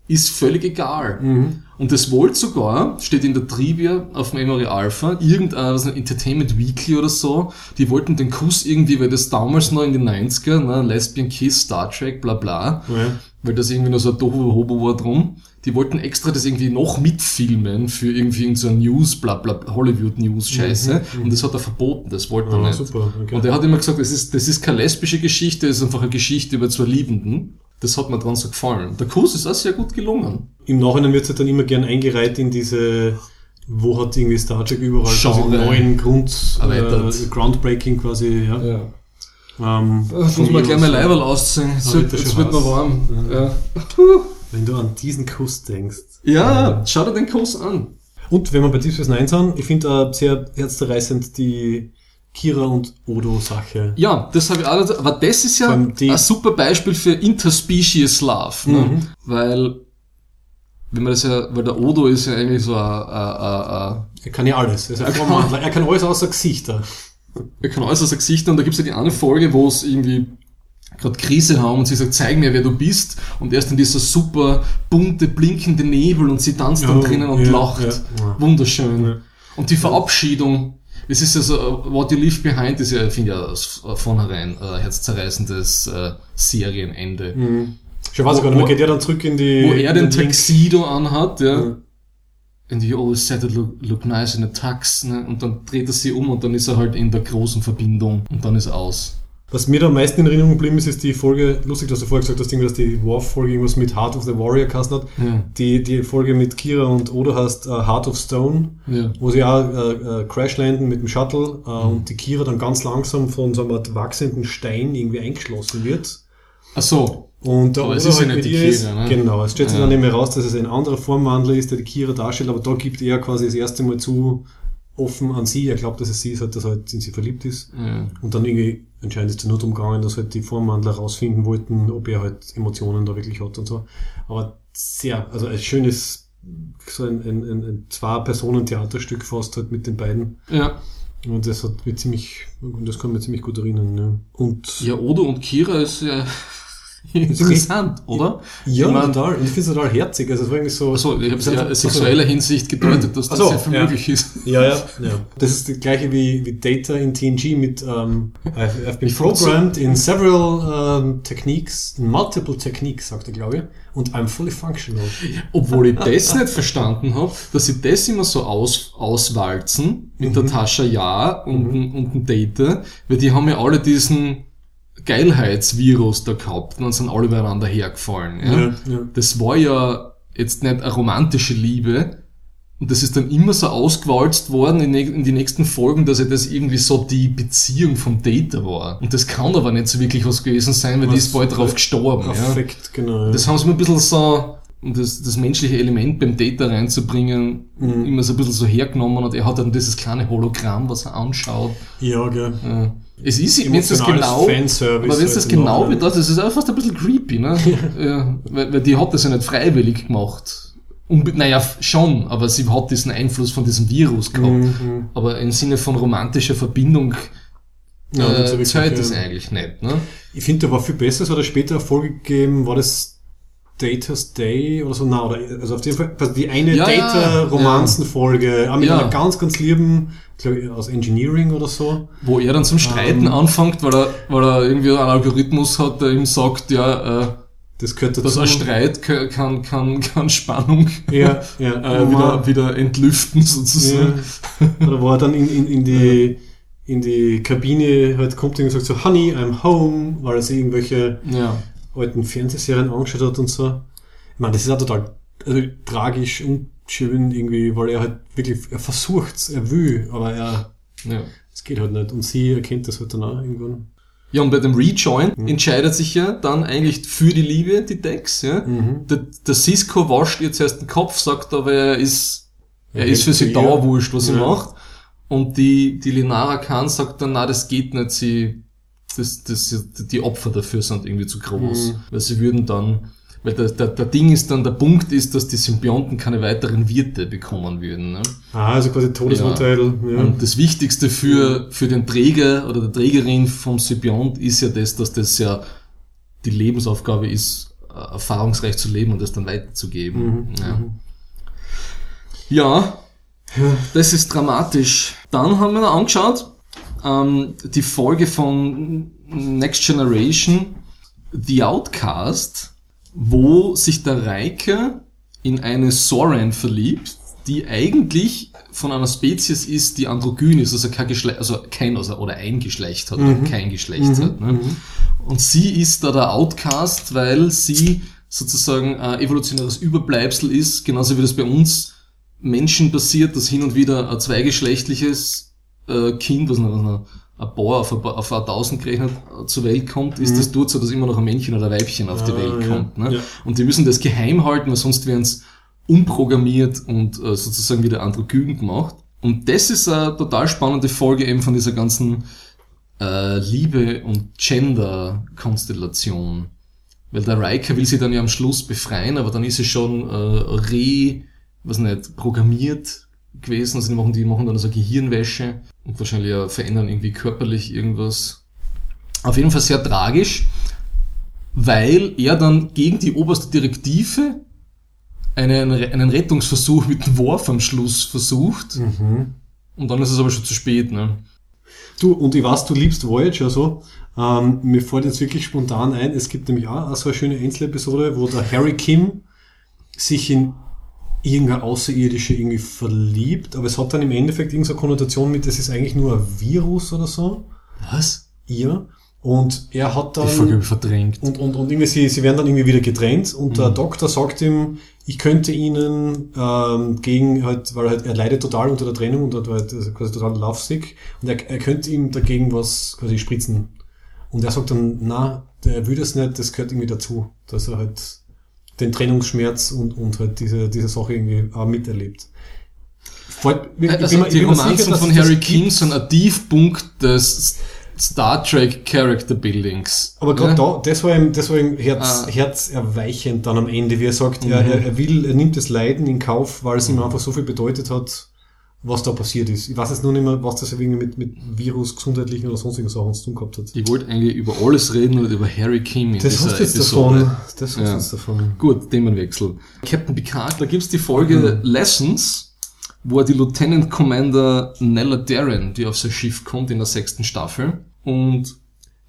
ist völlig egal. Mhm. Und das wollte sogar, steht in der Trivia auf Memory Alpha, irgendein was, ein Entertainment Weekly oder so, die wollten den Kuss irgendwie, weil das damals noch in den 90er, ne, Lesbian Kiss, Star Trek, bla bla, ja. weil das irgendwie nur so ein Tohu-Hobo war drum. Die wollten extra das irgendwie noch mitfilmen für irgendwie so News, bla bla, Hollywood-News-Scheiße. Und das hat er verboten, das wollte er Mhm, Ah, nicht. super, okay. Und er hat immer gesagt, das ist, das ist keine lesbische Geschichte, das ist einfach eine Geschichte über zwei Liebenden. Das hat mir dran so gefallen. Der Kuss ist auch sehr gut gelungen. Im Nachhinein wird es halt dann immer gern eingereiht in diese, wo hat irgendwie Star Trek überall quasi Genre. neuen Grund, Erweitert. äh, Groundbreaking quasi, ja. Ja. Ähm, Das muss man gleich mal Leiberl ausziehen. Jetzt, wird, jetzt wird mir heiß. warm. Ja. Wenn du an diesen Kuss denkst. ja, schau dir den Kuss an. Und wenn wir bei Deep Space Nine sind, ich finde äh, sehr herzzerreißend die Kira und Odo-Sache. Ja, das habe ich auch. Aber das ist ja ein super Beispiel für Interspecies Love. Ne? Mhm. Weil, wenn man das ja, weil der Odo ist ja eigentlich so ein, Er kann ja alles. Er, kann- er kann alles außer Gesichter. er kann alles aus der Gesicht und da gibt's ja die eine Folge, wo es irgendwie gerade Krise haben und sie sagt, zeig mir, wer du bist. Und erst in dieser super bunte, blinkende Nebel und sie tanzt dann Ja, drinnen und ja, lacht. ja. Wunderschön. Und die Verabschiedung, Es ist also, What You Leave Behind ist ja, finde ich, ja aus vornherein ein herzzerreißendes äh, Serienende. Schon weiß ich gar nicht, man geht ja dann zurück in die... Wo er den. Tuxedo anhat, ja. Ja. And you always said it look, look nice in a tux, ne? Und dann dreht er sie um und dann ist er halt in der großen Verbindung und dann ist er aus. Was mir da am meisten in Erinnerung geblieben ist, ist die Folge, lustig, dass du vorher gesagt hast, dass die Worf-Folge irgendwas mit Heart of the Warrior geheißen hat. Ja. Die, die Folge mit Kira und Oda heißt äh, Heart of Stone, Ja. wo sie auch äh, äh, crash landen mit dem Shuttle Mhm. und die Kira dann ganz langsam von so einem wachsenden Stein irgendwie eingeschlossen wird. Ach so. Und der Aber es Oda ist halt mit die ihr ist, Kira, ne? genau, es stellt sich Ja. dann eben heraus, dass es ein anderer Formwandler ist, der die Kira darstellt, aber da gibt er quasi das erste Mal zu offen an sie, er glaubt, dass es sie ist, halt, dass er halt in sie verliebt ist. Ja. Und dann irgendwie anscheinend ist es nur darum gegangen, dass halt die Formwandler rausfinden wollten, ob er halt Emotionen da wirklich hat und so. Aber sehr, also ein schönes, so ein, ein, ein, ein Zwei-Personen-Theaterstück fast halt mit den beiden. ja. Und das hat mir ziemlich, das kann mir ziemlich gut erinnern. Ne? Und Ja, Odo und Kira ist ja interessant, oder? ja, Ich mein- total. Und ich finde es total herzig. Also es war irgendwie so. Achso, ich habe es ja in sexueller Hinsicht gedeutet, dass das so, sehr viel ja. möglich ist. Ja, ja, ja. Das ist das gleiche wie, wie Data in TNG mit ähm, I've, I've been programmed in several ähm, techniques, in multiple techniques, sagt er, glaube ich. Und I'm fully functional. Obwohl ich das nicht verstanden habe, dass sie das immer so aus, auswalzen mit der Tascha Ja und, mhm. und dem Data, weil die haben ja alle diesen Geilheitsvirus da gehabt und dann sind alle übereinander hergefallen. Ja? Ja, ja. Das war ja jetzt nicht eine romantische Liebe. Und das ist dann immer so ausgewalzt worden in, in die nächsten Folgen, dass ja das irgendwie so die Beziehung vom Data war. Und das kann aber nicht so wirklich was gewesen sein, weil die Was- ist bald drauf gestorben. Ja? Affekt, genau. Das haben sie mir ein bisschen so, um das, das menschliche Element beim Data reinzubringen, Mhm. immer so ein bisschen so hergenommen und er hat dann dieses kleine Hologramm, was er anschaut. ja, gell. Ja. Es ist, wenn es das genau, Fanservice aber wenn es halt das genau wird, das ist auch fast ein bisschen creepy, ne? ja, weil, weil die hat das ja nicht freiwillig gemacht. Unbe naja, schon, aber sie hat diesen Einfluss von diesem Virus gehabt. Mhm. Aber im Sinne von romantischer Verbindung Ja, äh, zählt das ja. eigentlich nicht, ne? Ich finde, da war viel besser, es hat er später eine Folge gegeben, war das Data's Day oder so, na, oder, also auf jeden Fall, also die eine Ja, ja, Data-Romanzen-Folge, auch mit Ja. einer ganz, ganz lieben, glaube ich, aus Engineering oder so. Wo er dann zum Streiten Ähm. anfängt, weil er, weil er irgendwie einen Algorithmus hat, der ihm sagt, ja, äh, Das gehört dazu. dass ein Streit ka- kann, kann, kann Spannung Ja, ja. äh, wieder, wieder entlüften sozusagen. Ja. Oder wo er dann in, in, in die in die Kabine halt kommt und sagt so, Honey, I'm home, weil er sich irgendwelche Ja. Alten Fernsehserien angeschaut hat und so. Ich meine, das ist auch total also, tragisch und schön irgendwie, weil er halt wirklich, er versucht's, er will, aber er, ja. es geht halt nicht. Und sie erkennt das halt dann auch irgendwann. Ja, und bei dem Rejoin Mhm. entscheidet sich ja dann eigentlich für die Liebe die Dex, ja. Mhm. Der, der Cisco wascht ihr zuerst den Kopf, sagt aber, er ist, er Er ist für sie dauerwurscht, was sie Ja. macht. Und die, die Linara Khan sagt dann, na, das geht nicht, sie, das, das, die Opfer dafür sind irgendwie zu groß. Mhm. Weil sie würden dann, weil der, der, der Ding ist dann, der Punkt ist, dass die Symbionten keine weiteren Wirte bekommen würden. Ne? Ah, also quasi Todesurteil. Ja. Und das Wichtigste für, für den Träger oder der Trägerin vom Symbiont ist ja das, dass das ja die Lebensaufgabe ist, äh, erfahrungsreich zu leben und das dann weiterzugeben. Mhm. Ja. ja, das ist dramatisch. Dann haben wir noch angeschaut, ähm, die Folge von Next Generation, The Outcast, wo sich der Reike in eine Soren verliebt, die eigentlich von einer Spezies ist, die androgyn ist, also kein Geschlecht, also kein also, oder ein Geschlecht hat, oder kein Geschlecht hat. Ne? Und sie ist da der Outcast, weil sie sozusagen ein evolutionäres Überbleibsel ist, genauso wie das bei uns Menschen passiert, dass hin und wieder ein zweigeschlechtliches äh, Kind, was noch, was noch ein paar auf ein, paar, auf ein Tausend gerechnet äh, zur Welt kommt, ist das dort so, dass immer noch ein Männchen oder ein Weibchen auf die Ah, Welt ja, kommt. Ne? ja. Und die müssen das geheim halten, weil sonst werden es umprogrammiert und äh, sozusagen wieder androgyn gemacht. Und das ist eine total spannende Folge eben von dieser ganzen äh, Liebe und Gender-Konstellation. Weil der Riker will sie dann ja am Schluss befreien, aber dann ist sie schon äh, re, was nicht, programmiert gewesen. Also die machen, die machen dann also Gehirnwäsche und wahrscheinlich ja verändern irgendwie körperlich irgendwas. Auf jeden Fall sehr tragisch, weil er dann gegen die oberste Direktive einen, einen Rettungsversuch mit dem Worf am Schluss versucht. Und dann ist es aber schon zu spät, ne? Du, und ich weiß, du liebst Voyager so. Ähm, mir fällt jetzt wirklich spontan ein, es gibt nämlich auch so eine schöne Einzelepisode, wo der Harry Kim sich in irgendeine Außerirdische irgendwie verliebt, aber es hat dann im Endeffekt irgendeine Konnotation mit, das ist eigentlich nur ein Virus oder so. Was? Ja. Und er hat dann. Ich verdrängt. Und, und, und irgendwie, sie, sie werden dann irgendwie wieder getrennt und Mhm. der Doktor sagt ihm, ich könnte ihnen ähm, gegen halt, weil halt, er leidet total unter der Trennung und hat halt also quasi total lovesick und er, er könnte ihm dagegen was quasi spritzen. Und er sagt dann, na, der will das nicht, das gehört irgendwie dazu, dass er halt den Trennungsschmerz und, und halt diese, diese Sache irgendwie auch miterlebt. Fällt- ich bin Also ich die Romanzen von Harry. King sind ein Tiefpunkt des Star Trek Character Buildings. Aber gerade Ja? da, das war ihm, das war ihm Herz, Ah. herzerweichend dann am Ende, wie er sagt, Mhm. er, er will, er nimmt das Leiden in Kauf, weil es ihm einfach so viel bedeutet hat, was da passiert ist. Ich weiß jetzt nur nicht mehr, was das irgendwie mit, mit Virus, gesundheitlichen oder sonstigen Sachen zu tun gehabt hat. Ich wollte eigentlich über alles reden, nur über Harry King in Das dieser hast du jetzt Episode. davon. Das hast du Ja. jetzt davon. Gut, Themenwechsel. Captain Picard, da gibt's die Folge Mhm. Lessons, wo er die Lieutenant Commander Nella Darren, die auf sein Schiff kommt in der sechsten Staffel. Und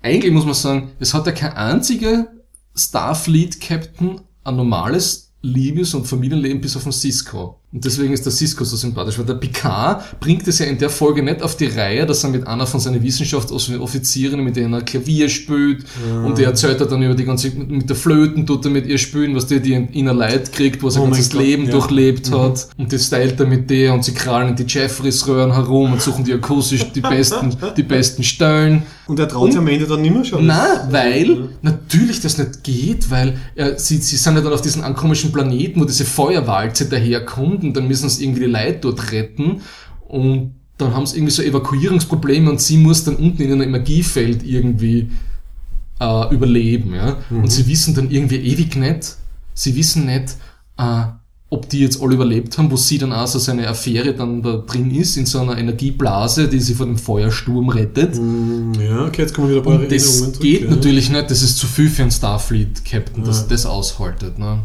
eigentlich muss man sagen, es hat ja kein einziger Starfleet-Captain ein normales Liebes- und Familienleben bis auf den Cisco. Und deswegen ist der Cisco so sympathisch, weil der Picard bringt es ja in der Folge nicht auf die Reihe, dass er mit einer von seinen Wissenschaftsoffizieren, mit denen er Klavier spielt, und der erzählt er dann über die ganze, mit mit der Flöten tut er mit ihr spielen, was der die in einer Leid kriegt, was er Oh ganzes Leben ja. durchlebt hat, und das teilt er mit der, und sie krallen in die Jeffreys-Röhren herum und suchen die akustisch die besten, die besten Stellen. Und er traut sich am Ende dann nicht mehr schon. Na, weil natürlich das nicht geht, weil äh, sie, sie sind ja dann auf diesen ankomischen Planeten, wo diese Feuerwalze daherkommt und dann müssen sie irgendwie die Leute dort retten und dann haben sie irgendwie so Evakuierungsprobleme und sie muss dann unten in einem Energiefeld irgendwie äh, überleben. Ja? Und sie wissen dann irgendwie ewig nicht, sie wissen nicht, äh, ob die jetzt alle überlebt haben, wo sie dann auch so seine Affäre dann da drin ist, in so einer Energieblase, die sie vor dem Feuersturm rettet. Hm, Ja, okay, jetzt kommen wieder ein paar Und das zurück, geht ja. natürlich nicht, das ist zu viel für einen Starfleet-Captain, dass Ja. er das aushaltet. Ne?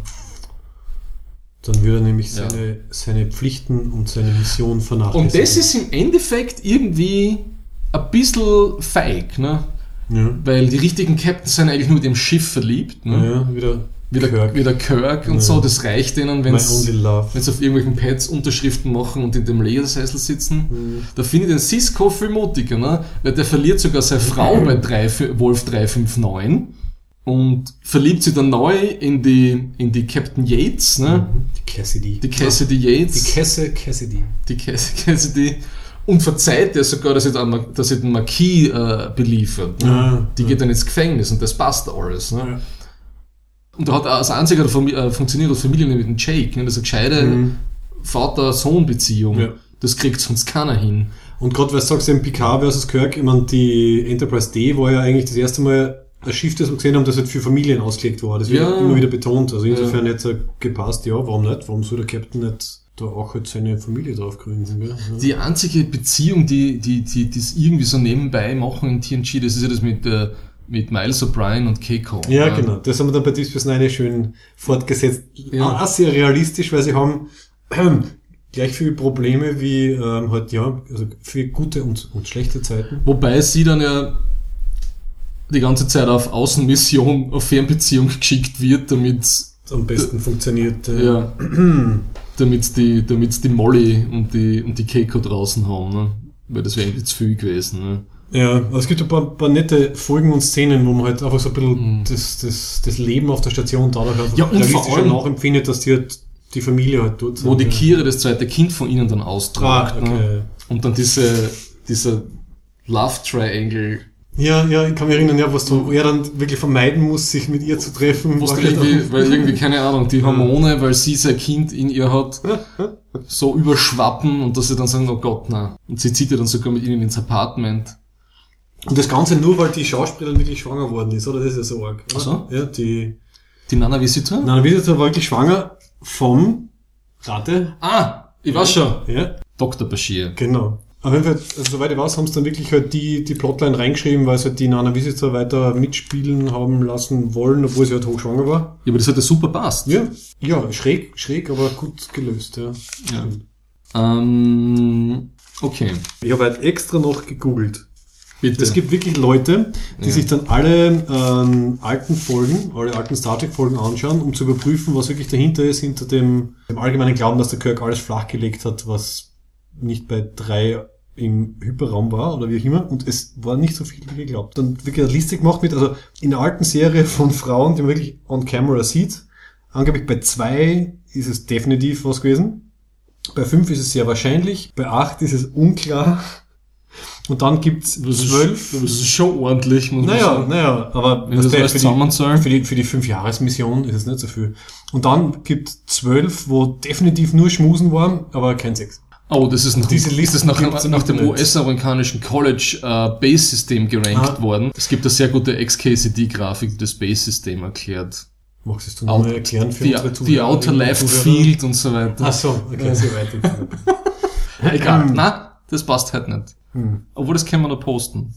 Dann würde er nämlich Ja. seine, seine Pflichten und seine Mission vernachlässigen. Und das ist im Endeffekt irgendwie ein bisschen feig, ne? ja. weil die richtigen Captains sind eigentlich nur mit dem Schiff verliebt. Ne? ja, wieder Wie, der, Kirk. wie der Kirk und Ja. so, das reicht denen, wenn sie auf irgendwelchen Pads Unterschriften machen und in dem Ledersessel sitzen. Mhm. Da finde ich den Cisco viel mutiger, ne? weil der verliert sogar seine Frau bei 3, Wolf 359 und verliebt sich dann neu in die, in die Captain Yates, ne? Die Cassidy. die Cassidy Die Yates, Kesse Cassidy. die Cass- Cassidy, und verzeiht ihr sogar, dass sie, sie den Marquis äh, beliefert. Ne? Ah, die geht dann ins Gefängnis und das passt alles. Ne? Ja. Und da hat als einziger äh, funktioniert als Familie mit dem Jake. Ne? Das ist eine gescheite Mhm. Vater-Sohn-Beziehung. Ja. Das kriegt sonst keiner hin. Und gerade weil du sagst, eben Picard versus Kirk, ich meine, die Enterprise D war ja eigentlich das erste Mal ein Schiff, das wir gesehen haben, das halt für Familien ausgelegt war. Das wird Ja. immer wieder betont. Also insofern Ja. jetzt äh, gepasst, ja, warum nicht? Warum soll der Captain nicht da auch halt seine Familie drauf gründen? Gell? Ja. Die einzige Beziehung, die, die, die, es irgendwie so nebenbei machen in TNG, das ist ja das mit, äh, mit Miles O'Brien und Keiko. Ja, Äh, genau. Das haben wir dann bei Deep Space Nine schön fortgesetzt. Ja. Auch sehr realistisch, weil sie haben gleich viele Probleme wie ähm, halt, ja, also für gute und, und schlechte Zeiten. Wobei sie dann ja die ganze Zeit auf Außenmission, auf Fernbeziehung geschickt wird, damit Am besten funktioniert. äh, ja, damit die, damit die Molly und die, und die Keiko draußen haben, ne? Weil das wäre zu viel gewesen, ne? Ja, es gibt ein paar, paar nette Folgen und Szenen, wo man halt einfach so ein bisschen das, das, das Leben auf der Station dadurch Mhm. Ja, und vor allem- nachempfindet, dass die halt die Familie halt dort Wo die ja. Kira das zweite Kind von ihnen dann austragt. Ah, okay. ne? Und dann diese, dieser Love Triangle, Ja, ja, ich kann mich erinnern, ja, was du, wo er dann wirklich vermeiden muss, sich mit ihr zu treffen. irgendwie, auch- weil irgendwie, keine Ahnung, die Hormone, weil sie sein Kind in ihr hat, so überschwappen und dass sie dann sagen, oh Gott, na. Und sie zieht ja dann sogar mit ihnen ins Apartment. Und das Ganze nur, weil die Schauspielerin wirklich schwanger worden ist, oder? Das ist ja so arg. oder? Ach so? Ja, die, Die Nana Visitor? Nana Visitor war wirklich schwanger vom, Rate? Ah, ich weiß schon. Ja, Dr. Bashir. genau. Auf jeden Fall, also soweit ich weiß, haben sie dann wirklich halt die, die Plotline reingeschrieben, weil sie halt die Nana Visitor weiter mitspielen haben lassen wollen, obwohl sie halt hochschwanger war. Ja, aber das hat ja super passt. Ja, ja, schräg, schräg, aber gut gelöst, ja. Ja. Ähm, Okay, Ich habe halt extra noch gegoogelt. Bitte. Es gibt wirklich Leute, die Ja. sich dann alle ähm, alten Folgen, alle alten Star Trek Folgen anschauen, um zu überprüfen, was wirklich dahinter ist, hinter dem, dem allgemeinen Glauben, dass der Kirk alles flachgelegt hat, was nicht bei drei im Hyperraum war oder wie auch immer. Und es war nicht so viel wie geglaubt. Dann wirklich eine Liste gemacht mit, also in der alten Serie von Frauen, die man wirklich on camera sieht, angeblich bei zwei ist es definitiv was gewesen. Bei fünf ist es sehr wahrscheinlich. Bei acht ist es unklar. Und dann gibt's ist, zwölf. das ist schon ordentlich, muss man Naja, sagen. naja, aber Wenn das alles für, die, für die für die fünf Jahresmission ist es nicht so viel. Und dann gibt zwölf, wo definitiv nur Schmusen waren, aber kein Sex. Oh, das ist, nach, Diese ist Liste das nach, gibt's nach dem. US-amerikanischen College äh, Base-System gerankt Ah. worden. Es gibt eine sehr gute XKCD-Grafik, die das Base-System erklärt. Magst du es nochmal erklären für Die, unsere die? Outer Left? Field und so weiter. Ach so, okay, so weiter. Egal. Na, das passt halt nicht. Hm. Obwohl, das können wir noch posten.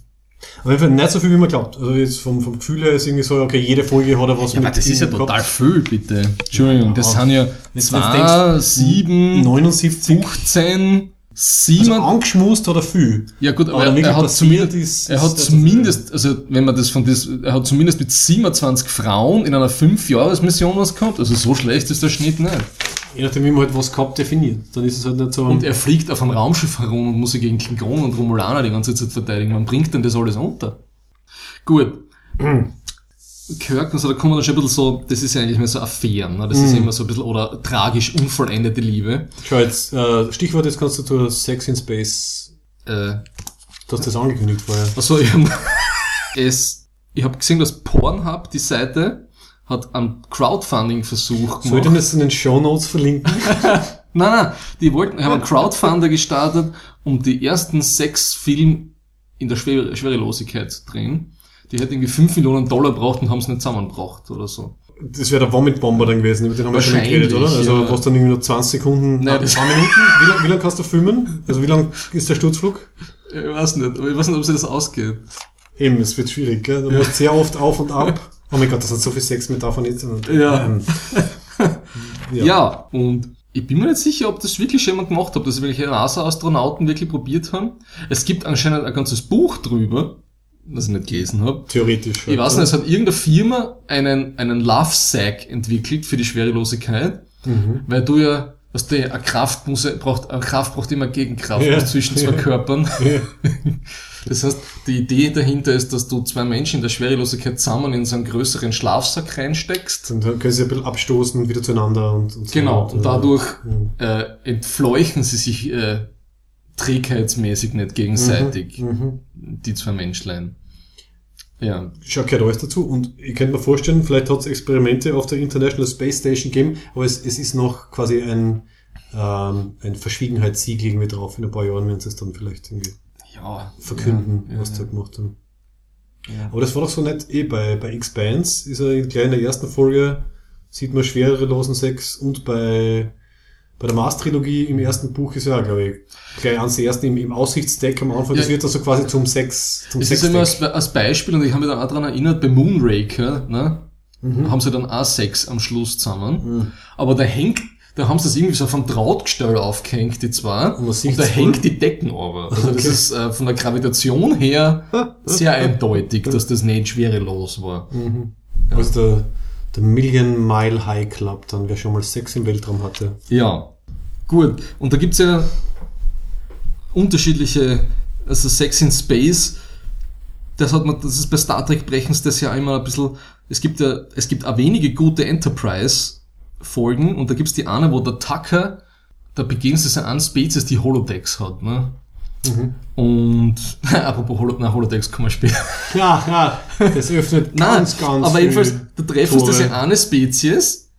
Auf jeden Fall nicht so viel, wie man glaubt. Also jetzt vom, vom Gefühl her ist irgendwie so, okay, jede Folge hat er was Ja, aber das ist ja total gehabt. viel, bitte. Entschuldigung, das Ja. sind ja Wenn du 2, denkst, 7, 79. 15, Also 7. angeschmust hat er viel. Ja gut, aber, Aber er, er hat zumindest, ist- er hat zumindest, also wenn man das von das, er hat zumindest mit 27 Frauen in einer 5-Jahres-Mission was gehabt, also so schlecht ist der Schnitt nicht. Je nachdem, wie man halt was gehabt definiert. Dann ist es halt nicht so... Und er fliegt auf einem Raumschiff herum und muss sich gegen Klingonen und Romulaner die ganze Zeit verteidigen. Man bringt denn das alles unter? Gut. Kirk, also da kommen dann schon ein bisschen so, das ist ja eigentlich mehr so Affären, ne? das ist immer so ein bisschen, oder tragisch unvollendete Liebe. Schau jetzt, äh, Stichwort, jetzt kannst du tun Sex in Space. Äh, Du hast das angekündigt vorher. Also ich habe es, ich habe gesehen, dass Pornhub, die Seite, hat einen Crowdfunding-Versuch gemacht. das in den Show Notes verlinken? Nein, nein, die wollten, haben einen Crowdfunder gestartet, um die ersten sechs Filme in der Schwer Schwerelosigkeit zu drehen. Die hätten irgendwie 5 Millionen Dollar braucht und haben es nicht zusammengebracht oder so. Das wäre der Vomit Bomber dann gewesen, über den haben wir schon geredet, oder? Also ja. was dann irgendwie nur 20 Sekunden, Nein, ein das- paar Minuten. Wie lange lang kannst du filmen? Also wie lang ist der Sturzflug? Ich weiß nicht, aber ich weiß nicht, ob sich das ausgeht. Eben, es wird schwierig, gell? Du musst sehr oft auf und ab. Oh mein Gott, das hat so viel Sex mit davon jetzt. Ja. Ähm, Ja. und ich bin mir nicht sicher, ob das wirklich jemand gemacht hat, ob das welche NASA-Astronauten wirklich probiert haben. Es gibt anscheinend ein ganzes Buch drüber, das ich nicht gelesen habe. theoretisch. Ich weiß nicht, es hat irgendeine Firma einen, einen Love Sack entwickelt für die Schwerelosigkeit, Mhm. weil du ja, was du, eine Kraft muss, braucht, eine Kraft braucht immer Gegenkraft Ja. zwischen zwei Ja. Körpern. Ja. Das heißt, die Idee dahinter ist, dass du zwei Menschen in der Schwerelosigkeit zusammen in so einen größeren Schlafsack reinsteckst. Dann können sie ein bisschen abstoßen und wieder zueinander und, und so. Genau, und dadurch Mhm. äh, entfleuchen sie sich äh, trägheitsmäßig nicht gegenseitig, Mhm. die zwei Menschlein. Ja, Schau, gehört alles dazu. Und ich könnte mir vorstellen, vielleicht hat es Experimente auf der International Space Station gegeben, aber es, es ist noch quasi ein, ähm, ein Verschwiegenheitssiegel irgendwie drauf. In ein paar Jahren sie es dann vielleicht irgendwie ja. verkünden, ja, was ja, sie da gemacht haben. Aber das war doch so nett, eh bei, bei Expanse ist er gleich in der ersten Folge, sieht man schwerelosen Sex und bei, bei der Mars-Trilogie im ersten Buch ist ja, glaube ich, gleich eins der ersten im, im Aussichtsdeck am Anfang, das Ja. wird also quasi zum Sex, zum Es ist immer als, als Beispiel, und ich habe mich dann auch daran erinnert, bei Moonraker, ne, Mhm. haben sie dann auch Sex am Schluss zusammen. Aber da hängt, da haben sie das irgendwie so vom Drahtgestell aufgehängt, die zwei. Und Und, da hängt die Decken aber. Also das Okay. ist äh, von der Gravitation her sehr eindeutig, dass das nicht schwerelos war. Also der, der Million Mile High Club, dann wer schon mal Sex im Weltraum hatte. Ja, gut. Und da gibt's ja unterschiedliche, also Sex in Space, das hat man, das ist bei Star Trek brechens das ja immer ein bisschen, es gibt ja, es gibt auch wenige gute Enterprise-Folgen und da gibt's die eine, wo der Tucker, da beginnt es an Spezies, die Holodecks hat, ne? Und, apropos Holo, na, Holodecks kommen wir später. Ja, ja, das öffnet Nein, ganz, ganz aber jedenfalls, da treffen Tore. diese eine Spezies,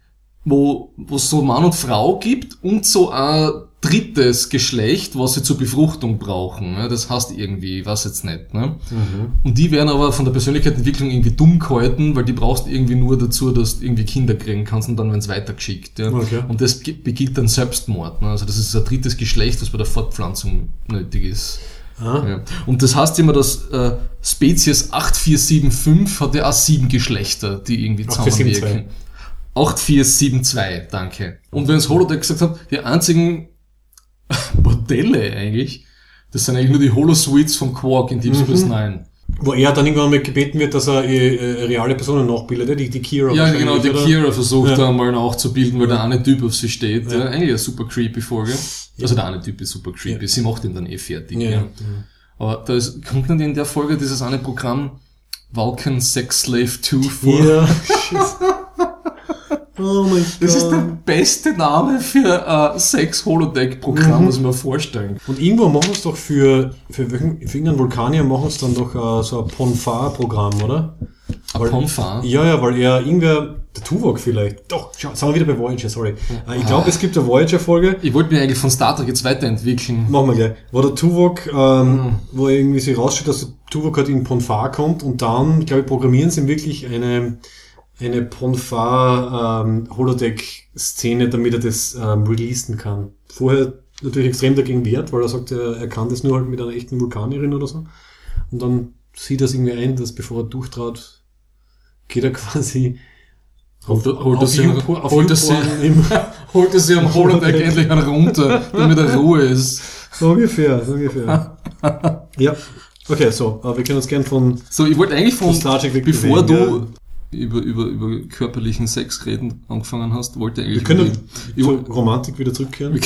wo wo es so Mann und Frau gibt und so ein drittes Geschlecht, was sie zur Befruchtung brauchen. Ne? Das heißt irgendwie, ich weiß jetzt nicht. Ne? Mhm. Und die werden aber von der Persönlichkeitsentwicklung irgendwie dumm gehalten, weil die brauchst irgendwie nur dazu, dass du irgendwie Kinder kriegen kannst und dann werden es weitergeschickt. Ja? Okay. Und das beginnt dann Selbstmord. Ne? Also das ist ein drittes Geschlecht, was bei der Fortpflanzung nötig ist. Ah. Ja. Und das heißt immer, dass äh, Spezies 8475 hat ja auch sieben Geschlechter, die irgendwie 8472. zusammenwirken. 8472, danke. Und wenn es Holodeck gesagt hat, die einzigen Modelle eigentlich Das sind eigentlich nur die Holosuites von Quark in Deep Mhm. Space Nine. Wo er dann irgendwann mal gebeten wird, dass er äh, äh, reale Personen nachbildet, die, die Kira. Ja, genau, die oder? Kira versucht Ja. da mal nachzubilden, weil der eine Typ auf sie steht. Ja. Ja. Eigentlich eine super creepy Folge. Also der eine Typ ist super creepy. Sie macht ihn dann eh fertig. Ja. Aber da ist, kommt dann in der Folge dieses eine Programm Vulcan Sex Slave 2 vor. Ja. Oh mein Gott. Das ist der beste Name für ein Sex-Holodeck-Programm, Mhm. was ich mir vorstellen. Und irgendwo machen es doch für, für, welchen, für irgendeinen Vulkanier machen es dann doch äh, so ein Ponfar-Programm, oder? Weil- Ponfar? Ja, ja, weil er irgendwer, der Tuvok vielleicht, doch, schau, sind wir wieder bei Voyager, sorry. Äh, ich glaube, es gibt eine Voyager-Folge, Ich wollte mich eigentlich von Star Trek jetzt weiterentwickeln. machen wir gleich, wo der Tuvok, ähm, wo irgendwie sich rausstellt, dass der Tuvok halt in Ponfar kommt und dann, glaube ich, programmieren sie wirklich eine, eine Ponfar ähm, Holodeck-Szene, damit er das ähm, releasen kann. Vorher natürlich extrem dagegen wehrt, weil er sagt, er, er kann das nur halt mit einer echten Vulkanierin oder so. Und dann sieht er es irgendwie ein, dass bevor er durchtrat, geht er quasi Holt er- holt auf sie- auf holt er sie- Holt er sie am Holodeck endlich einen runter, damit er Ruhe ist. So ungefähr, so ungefähr. ja. Okay, so, aber wir können uns gern von So, ich wollte eigentlich von, Von Star Trek bevor du über, über, über körperlichen Sex reden angefangen hast, wollte ich Wir eigentlich können über über Romantik wieder zurückkehren.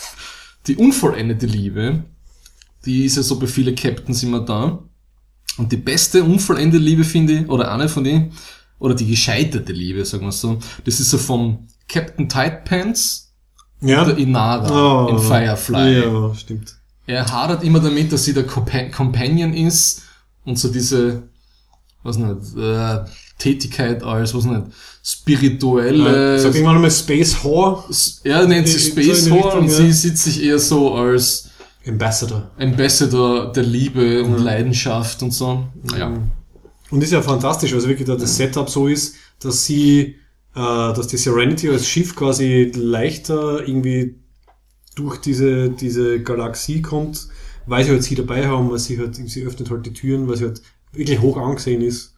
die unvollendete Liebe, die ist ja so bei vielen Captains immer da. Und die beste unvollendete Liebe finde ich, oder eine von denen, oder die gescheiterte Liebe, sagen wir so, das ist so von Captain Tight Pants Ja. oder Inara Oh, in Firefly. Ja, stimmt. Er hadert immer damit, dass sie der Compa- Companion ist und so diese, was nicht, äh, Tätigkeit als, was nicht, spirituelle, sag irgendwann einmal Space Whore, er nennt sie so Space die Whore und ja. sie sieht sich eher so als Ambassador. Ambassador der Liebe und Leidenschaft und so. Ja. Und ist ja fantastisch, also wirklich da das Setup so ist, dass sie, äh, dass die Serenity als Schiff quasi leichter irgendwie durch diese, diese Galaxie kommt, weil sie halt sie dabei haben, weil sie halt, sie öffnet halt die Türen, weil sie halt wirklich hoch angesehen ist.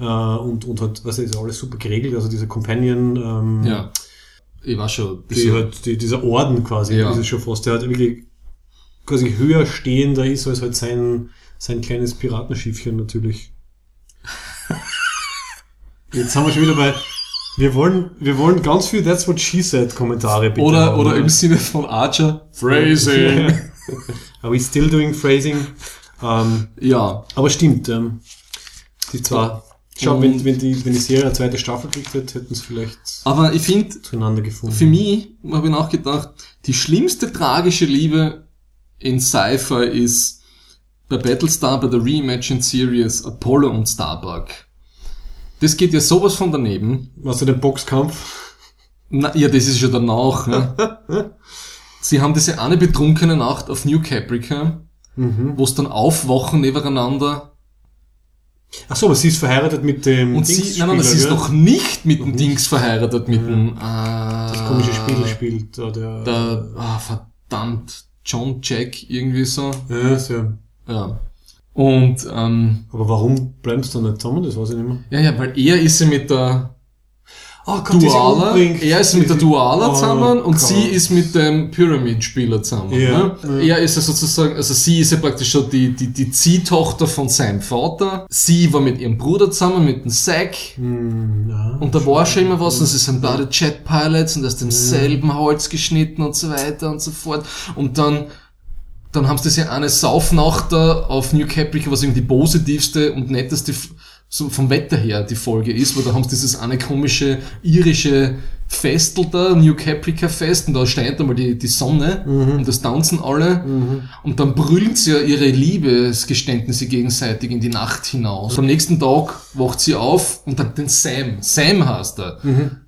Äh, und, und halt, was ist alles super geregelt, also diese Companion, ähm, Ja. Ich war schon. die halt, die, dieser Orden quasi, Ja. ist schon fast, der halt wirklich quasi höher stehender ist als halt sein, sein kleines Piratenschiffchen natürlich. Jetzt haben wir schon wieder bei, wir wollen, wir wollen ganz viel That's What She Said Kommentare bitte oder, haben, oder ne? im Sinne von Archer, Phrasing. Are we still doing phrasing? Ähm, ja. aber stimmt, ähm, die zwar, schau, wenn, wenn die, wenn die Serie eine zweite Staffel kriegt hätte, hätten sie vielleicht Aber ich finde, zueinander gefunden. Für mich habe ich nachgedacht, die schlimmste tragische Liebe in Sci-Fi ist bei Battlestar, bei der Reimagined Series Apollo und Starbuck. Das geht ja sowas von daneben. Was du den Boxkampf? Na, ja, das ist schon danach. Ne? Sie haben diese eine betrunkene Nacht auf New Caprica, Mhm. wo es dann aufwachen nebeneinander Ach so, aber sie ist verheiratet mit dem und sie, nein, nein, sie ist noch nicht mit dem Dings verheiratet, mit dem, äh, das komische Spiel spielt. Da, der, der, ah, verdammt, John Jack, irgendwie so. ja, sehr. Ja. Und ähm, Aber warum bleiben sie dann nicht zusammen? Das weiß ich nicht mehr. ja, ja, weil er ist ja mit der Oh Duala, er ist mit der Duala Oh zusammen und Gott. sie ist mit dem Pyramid-Spieler zusammen. Ja, Ne? Er ist ja sozusagen, also sie ist ja praktisch schon die, die, die Ziehtochter von seinem Vater. Sie war mit ihrem Bruder zusammen, mit dem Zack. Hm, ja. Und da war schon immer was, und sie sind beide Jet-Pilots und aus demselben Holz geschnitten und so weiter und so fort. Und dann, dann haben sie das ja eine Saufnacht da auf New Caprica, was irgendwie die positivste und netteste, so vom Wetter her die Folge ist, weil da haben sie dieses eine komische irische Festel da, New Caprica Fest, und da steht einmal die, die Sonne und das tanzen alle. Und dann brüllen sie ja ihre Liebesgeständnisse gegenseitig in die Nacht hinaus. Am nächsten Tag wacht sie auf und dann den Sam. Sam heißt er.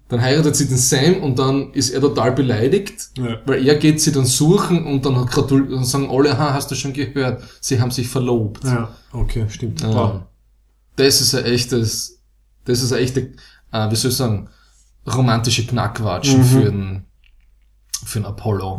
Dann heiratet sie den Sam und dann ist er total beleidigt, Ja. weil er geht sie dann suchen und dann, gratul dann sagen alle, ha, hast du schon gehört, sie haben sich verlobt. ja, okay, stimmt. Ja. Wow. Das ist ein echtes, das ist ein echter, äh, wie soll ich sagen, romantische Knackwatschen Mhm. für den, für den Apollo.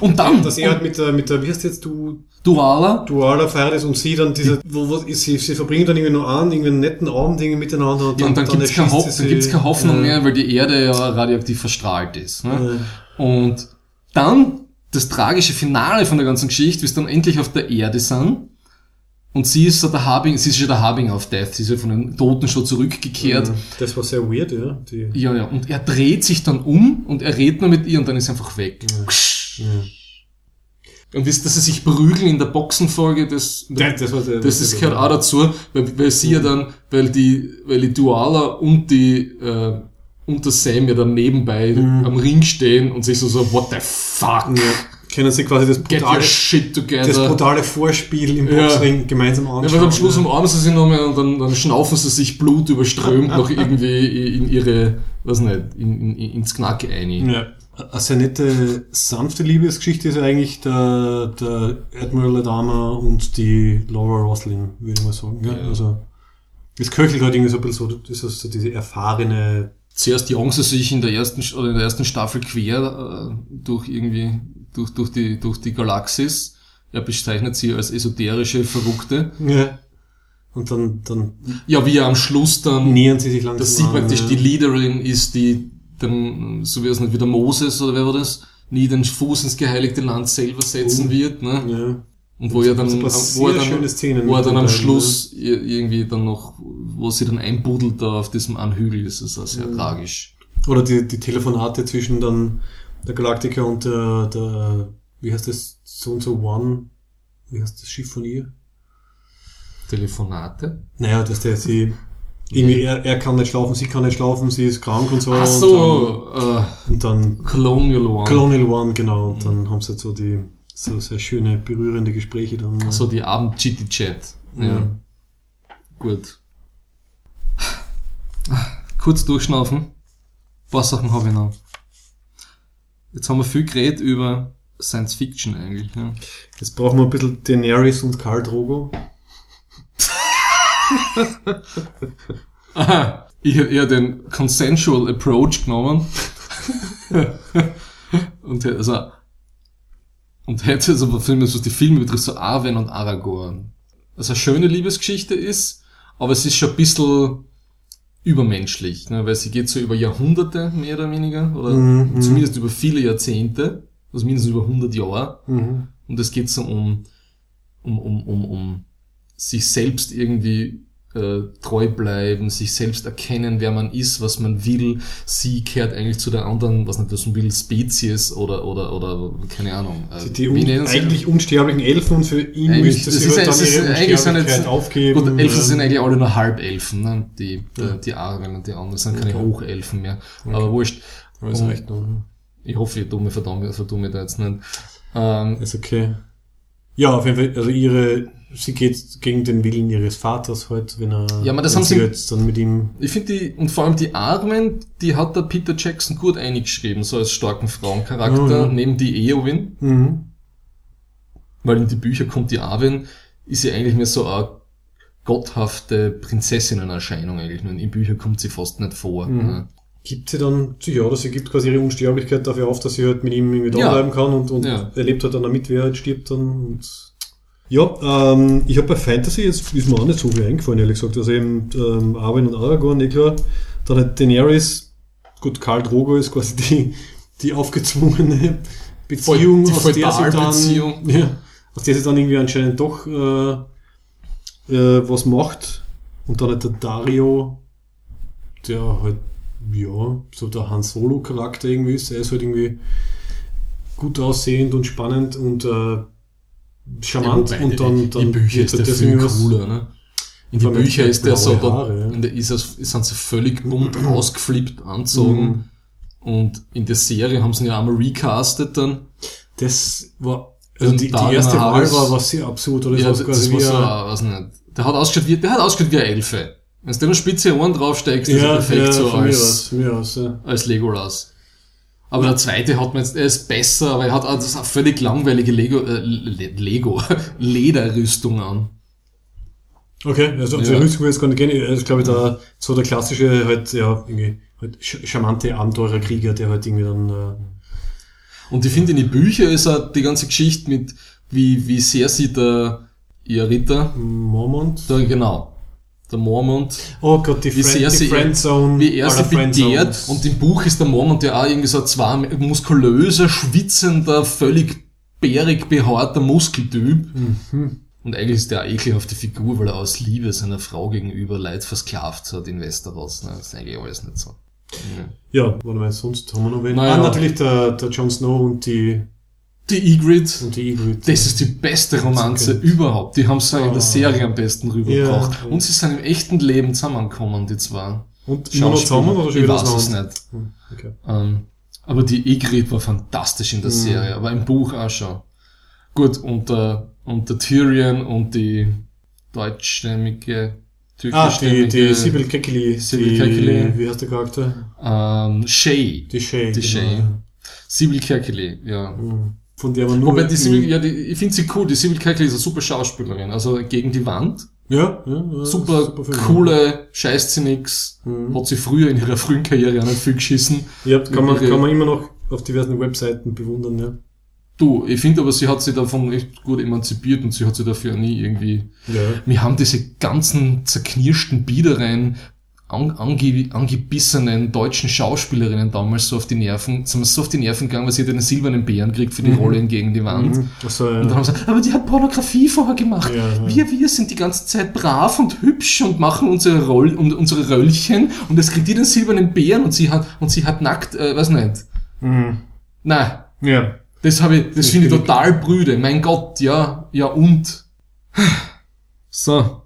Und dann, Dass er halt mit der, mit der, wie heißt jetzt, du, Duala, Duala verheiratet ist und sie dann diese, wo, wo, sie, sie verbringen dann irgendwie nur an, irgendwie einen netten Abend irgendwie miteinander und ja, dann, und dann, gibt's keine, Ho sie dann gibt's keine Hoffnung Ja. mehr, weil die Erde ja radioaktiv verstrahlt ist. Ne? Ja. Und dann das tragische Finale von der ganzen Geschichte, es dann endlich auf der Erde sind. Und sie ist so der Harbing, sie ist schon der Harbing of Death, sie ist ja von den Toten schon zurückgekehrt. Das war sehr weird, ja. Die, Ja, ja, und er dreht sich dann um und er redet nur mit ihr und dann ist er einfach weg. Und wisst, dass sie sich prügeln in der Boxenfolge, das, Ja, das war der- das ist, gehört auch dazu, weil, weil sie ja dann, weil die, weil die Duala und die, äh, und der Sam ja dann nebenbei am Ring stehen und sich so so, what the fuck? Ja, können sie quasi das brutale, das brutale Vorspiel im Ja. Boxring gemeinsam ja, anschauen. weil am Schluss ja. umarmen sie sich nochmal und dann, dann schnaufen sie sich Blut überströmt noch irgendwie in ihre, was nicht, in, in, ins Knack ein. Ja. Eine sehr nette, sanfte Liebesgeschichte ist ja eigentlich der, der Admiral Adama und die Laura Roslin, würde ich mal sagen. Ja, Ja. Also, es köchelt halt irgendwie so ein bisschen so, das ist so diese erfahrene, zuerst jagen sie sich in der ersten oder in der ersten Staffel quer äh, durch irgendwie durch durch die durch die Galaxis. Er bezeichnet sie als esoterische Verrückte. ja. Und dann, dann Ja, wie er am Schluss dann nähern sie sich langsam dass sie an, praktisch ja. die Leaderin ist, die dann so wie es nicht wie der Moses oder wer war das, nie den Fuß ins geheiligte Land selber setzen Oh. wird, ne? Ja. Und wo er dann, wo er dann, wo er dann am Schluss ir- irgendwie dann noch, wo sie dann einbuddelt da auf diesem Anhügel, das ist auch sehr Mhm. tragisch. Oder die, die Telefonate zwischen dann der Galaktiker und der, der wie heißt das, so und so One, wie heißt das Schiff von ihr? Telefonate? Naja, dass der sie irgendwie, er, er kann nicht schlafen, sie kann nicht schlafen, sie ist krank und so. Ach so, äh, Und dann, und dann Colonial One. Colonial One, genau. Und dann haben sie so die so sehr schöne, berührende Gespräche dann. so die Abend-Chitty-Chat. Ja. Ja. Gut. Kurz durchschnaufen. Ein paar Sachen habe ich noch. Jetzt haben wir viel geredet über Science Fiction eigentlich. Ja. Jetzt brauchen wir ein bisschen Daenerys und Karl Drogo. Aha, ich hätte eher den Consensual Approach genommen. und hätte, also, und hätte so also, Filme, was die Filme betrifft, so Arwen und Aragorn. Also eine schöne Liebesgeschichte ist, aber es ist schon ein bisschen übermenschlich, ne? weil sie geht so über Jahrhunderte, mehr oder weniger, oder Mhm. zumindest über viele Jahrzehnte, also mindestens über 100 Jahre. Mhm. Und es geht so um, um, um, um, um sich selbst irgendwie äh, treu bleiben, sich selbst erkennen, wer man ist, was man will. Sie kehrt eigentlich zu der anderen, was nicht, was man will, Spezies oder, oder, oder, keine Ahnung. Äh, Die wie un eigentlich unsterblichen Elfen und für ihn Eigentlich- müsste sie ist- halt dann es ist ihre Unsterblichkeit aufgeben. Gut, Elfen sind eigentlich alle nur Halbelfen, ne? die, Ja. die, die Arwen und die anderen sind keine Okay. Hochelfen mehr. Aber wurscht. Alles Und- recht, ne? Ich hoffe, tue mir verdammt, verdumme da jetzt nicht. Ähm, Ist okay. Ja, auf jeden Fall, also ihre, sie geht gegen den Willen ihres Vaters halt, wenn er, Ja, aber das haben sie- jetzt dann mit ihm, Ich finde die, und vor allem die Arwen, die hat der Peter Jackson gut eingeschrieben, so als starken Frauencharakter, Mhm. neben die Eowyn, mhm. weil in die Bücher kommt die Arwen, ist sie eigentlich mehr so eine gotthafte Prinzessinnenerscheinung eigentlich, nur in den Büchern kommt sie fast nicht vor. Mhm. ne? gibt sie dann, ja, oder sie gibt quasi ihre Unsterblichkeit dafür auf, dass sie halt mit ihm irgendwie da Ja. bleiben kann und, und Ja. erlebt halt dann damit, wer halt stirbt dann und ja, ähm, ich habe bei Fantasy, jetzt ist mir auch nicht so viel eingefallen, ehrlich gesagt. Also eben ähm, Arwen und Aragorn, eh klar. Dann halt Daenerys, gut, Karl Drogo ist quasi die, die aufgezwungene Beziehung, Die aus der sie dann, Feudalbeziehung. ja, aus der sie dann irgendwie anscheinend doch äh, äh, was macht. Und dann halt der Dario, der halt, ja, so der Han Solo-Charakter irgendwie ist. Er ist halt irgendwie gut aussehend und spannend und äh, charmant. Ja, und dann, die, dann die Bücher ist der das viel was- cooler, ne? In die Bücher ist der so, Haare, ja. in der ist, es- sind sie völlig bunt ausgeflippt anzogen. Mhm. Und in der Serie haben sie ihn ja einmal recastet dann. Das war, also die, die erste Wahl war, war sehr absurd, oder? Ja, Das das, war quasi war wie so, ein- weiß nicht. Der hat ausgeschaut wie, der hat ausgeschaut wie eine Elfe. Wenn du noch spitze Ohren draufsteigst, ist er ja, perfekt ja, so als, aus, ja. als Legolas. Aber der zweite hat man jetzt, er ist besser, aber er hat auch das völlig langweilige Lego, äh, Le- Lego, Lederrüstung an. Okay, also auf Ja. die Rüstung will ich jetzt gar nicht gehen. Er ist, glaube ich, da so der klassische, halt, ja, irgendwie, halt charmante Abenteurerkrieger, der halt irgendwie dann, äh, Und ich finde in den Büchern ist auch die ganze Geschichte mit, wie, wie sehr sie der, ihr Ritter, Mormont. da, genau, der Mormont, Oh Gott, die, wie Friend, sehr die Friendzone. wie er sie bedehrt und im Buch ist der Mormont ja auch irgendwie so ein zwar muskulöser, schwitzender, völlig bärig behaarter Muskeltyp. Mhm. Und eigentlich ist der ekelhafte Figur, weil er aus Liebe seiner Frau gegenüber Leid versklavt hat in Westeros. Ne? Das ist eigentlich alles nicht so. Ja, warte mal, sonst haben wir noch wen. Naja. Ah, natürlich der, der Jon Snow und die, Die Ygritte, die Ygritte. das ist die beste Romanze Okay. überhaupt. Die haben sie in Ah. der Serie am besten rübergebracht. Ja. Und sie sind im echten Leben zusammengekommen, die zwei. und immer noch zusammen oder schon ich wieder weiß es nicht. Hm, Okay. Ähm, aber die Ygritte war fantastisch Mhm. in der Serie, aber im Buch auch schon. Gut, und der, und der Tyrion und die deutschstämmige, Ah, die, die Sibyl Kekili. Sibyl Kekili. Wie heißt der Charakter? ähm, Shay. Die Shay. Die genau. Shay. Sibyl Kerkeli, ja. Hm. Von der man nur... Wobei die Sibyl, ja, die, ich finde sie cool. Die Sibyl Kerkeli ist eine super Schauspielerin. Also gegen die Wand. ja, ja, ja, Super, Film. coole, scheißt sie nix. Mhm. Hat sie früher in ihrer frühen Karriere auch nicht viel geschissen. Ja, kann man, Ihre- kann man immer noch auf diversen Webseiten bewundern, ja. Du, ich finde aber, sie hat sich davon echt gut emanzipiert und sie hat sich dafür nie irgendwie Ja. Wir haben diese ganzen zerknirschten, biederen, an, ange, angebissenen deutschen Schauspielerinnen damals so auf die Nerven, sind wir so auf die Nerven gegangen, weil sie hat einen silbernen Bären gekriegt für die Rolle in Gegen die Wand. Mhm. Ja. Und dann haben sie gesagt, aber die hat Pornografie vorher gemacht. Ja, ja. Wir, wir sind die ganze Zeit brav und hübsch und machen unsere Roll, um, unsere Röllchen und es kriegt die den silbernen Bären und sie hat, und sie hat nackt, äh, weiß nicht. Mhm. Nein, Ja. das habe ich, das finde ich total brüde. Mein Gott, ja, ja und. So.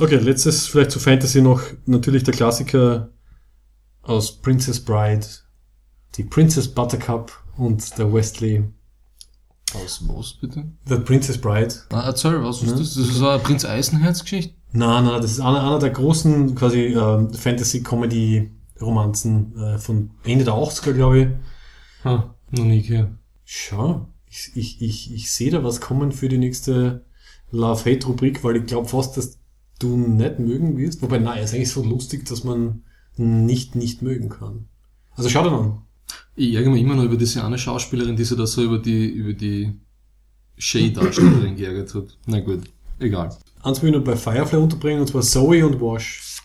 Okay, letztes vielleicht zu Fantasy noch natürlich der Klassiker aus Princess Bride, die Princess Buttercup und der Wesley. Aus was bitte? The Princess Bride. Na, erzähl, was ist das? Das ist eine Prinz Eisenherz-Geschichte? Nein, nein, das ist einer, einer der großen quasi ähm, Fantasy-Comedy-Romanzen äh, von Ende der 80er, glaube ich. Ha, noch nie gehört. Schau, ich, ich, ich, ich sehe da was kommen für die nächste Love-Hate-Rubrik, weil ich glaube fast, dass du nicht mögen wirst. Wobei, nein, ist eigentlich so lustig, dass man nicht nicht mögen kann. Also schau dir an. Ich ärgere mich immer noch über diese eine Schauspielerin, die sich da so über die, über die Shay-Darstellerin geärgert hat. Na gut, egal. Eins will ich noch bei Firefly unterbringen, und zwar Zoe und Wash.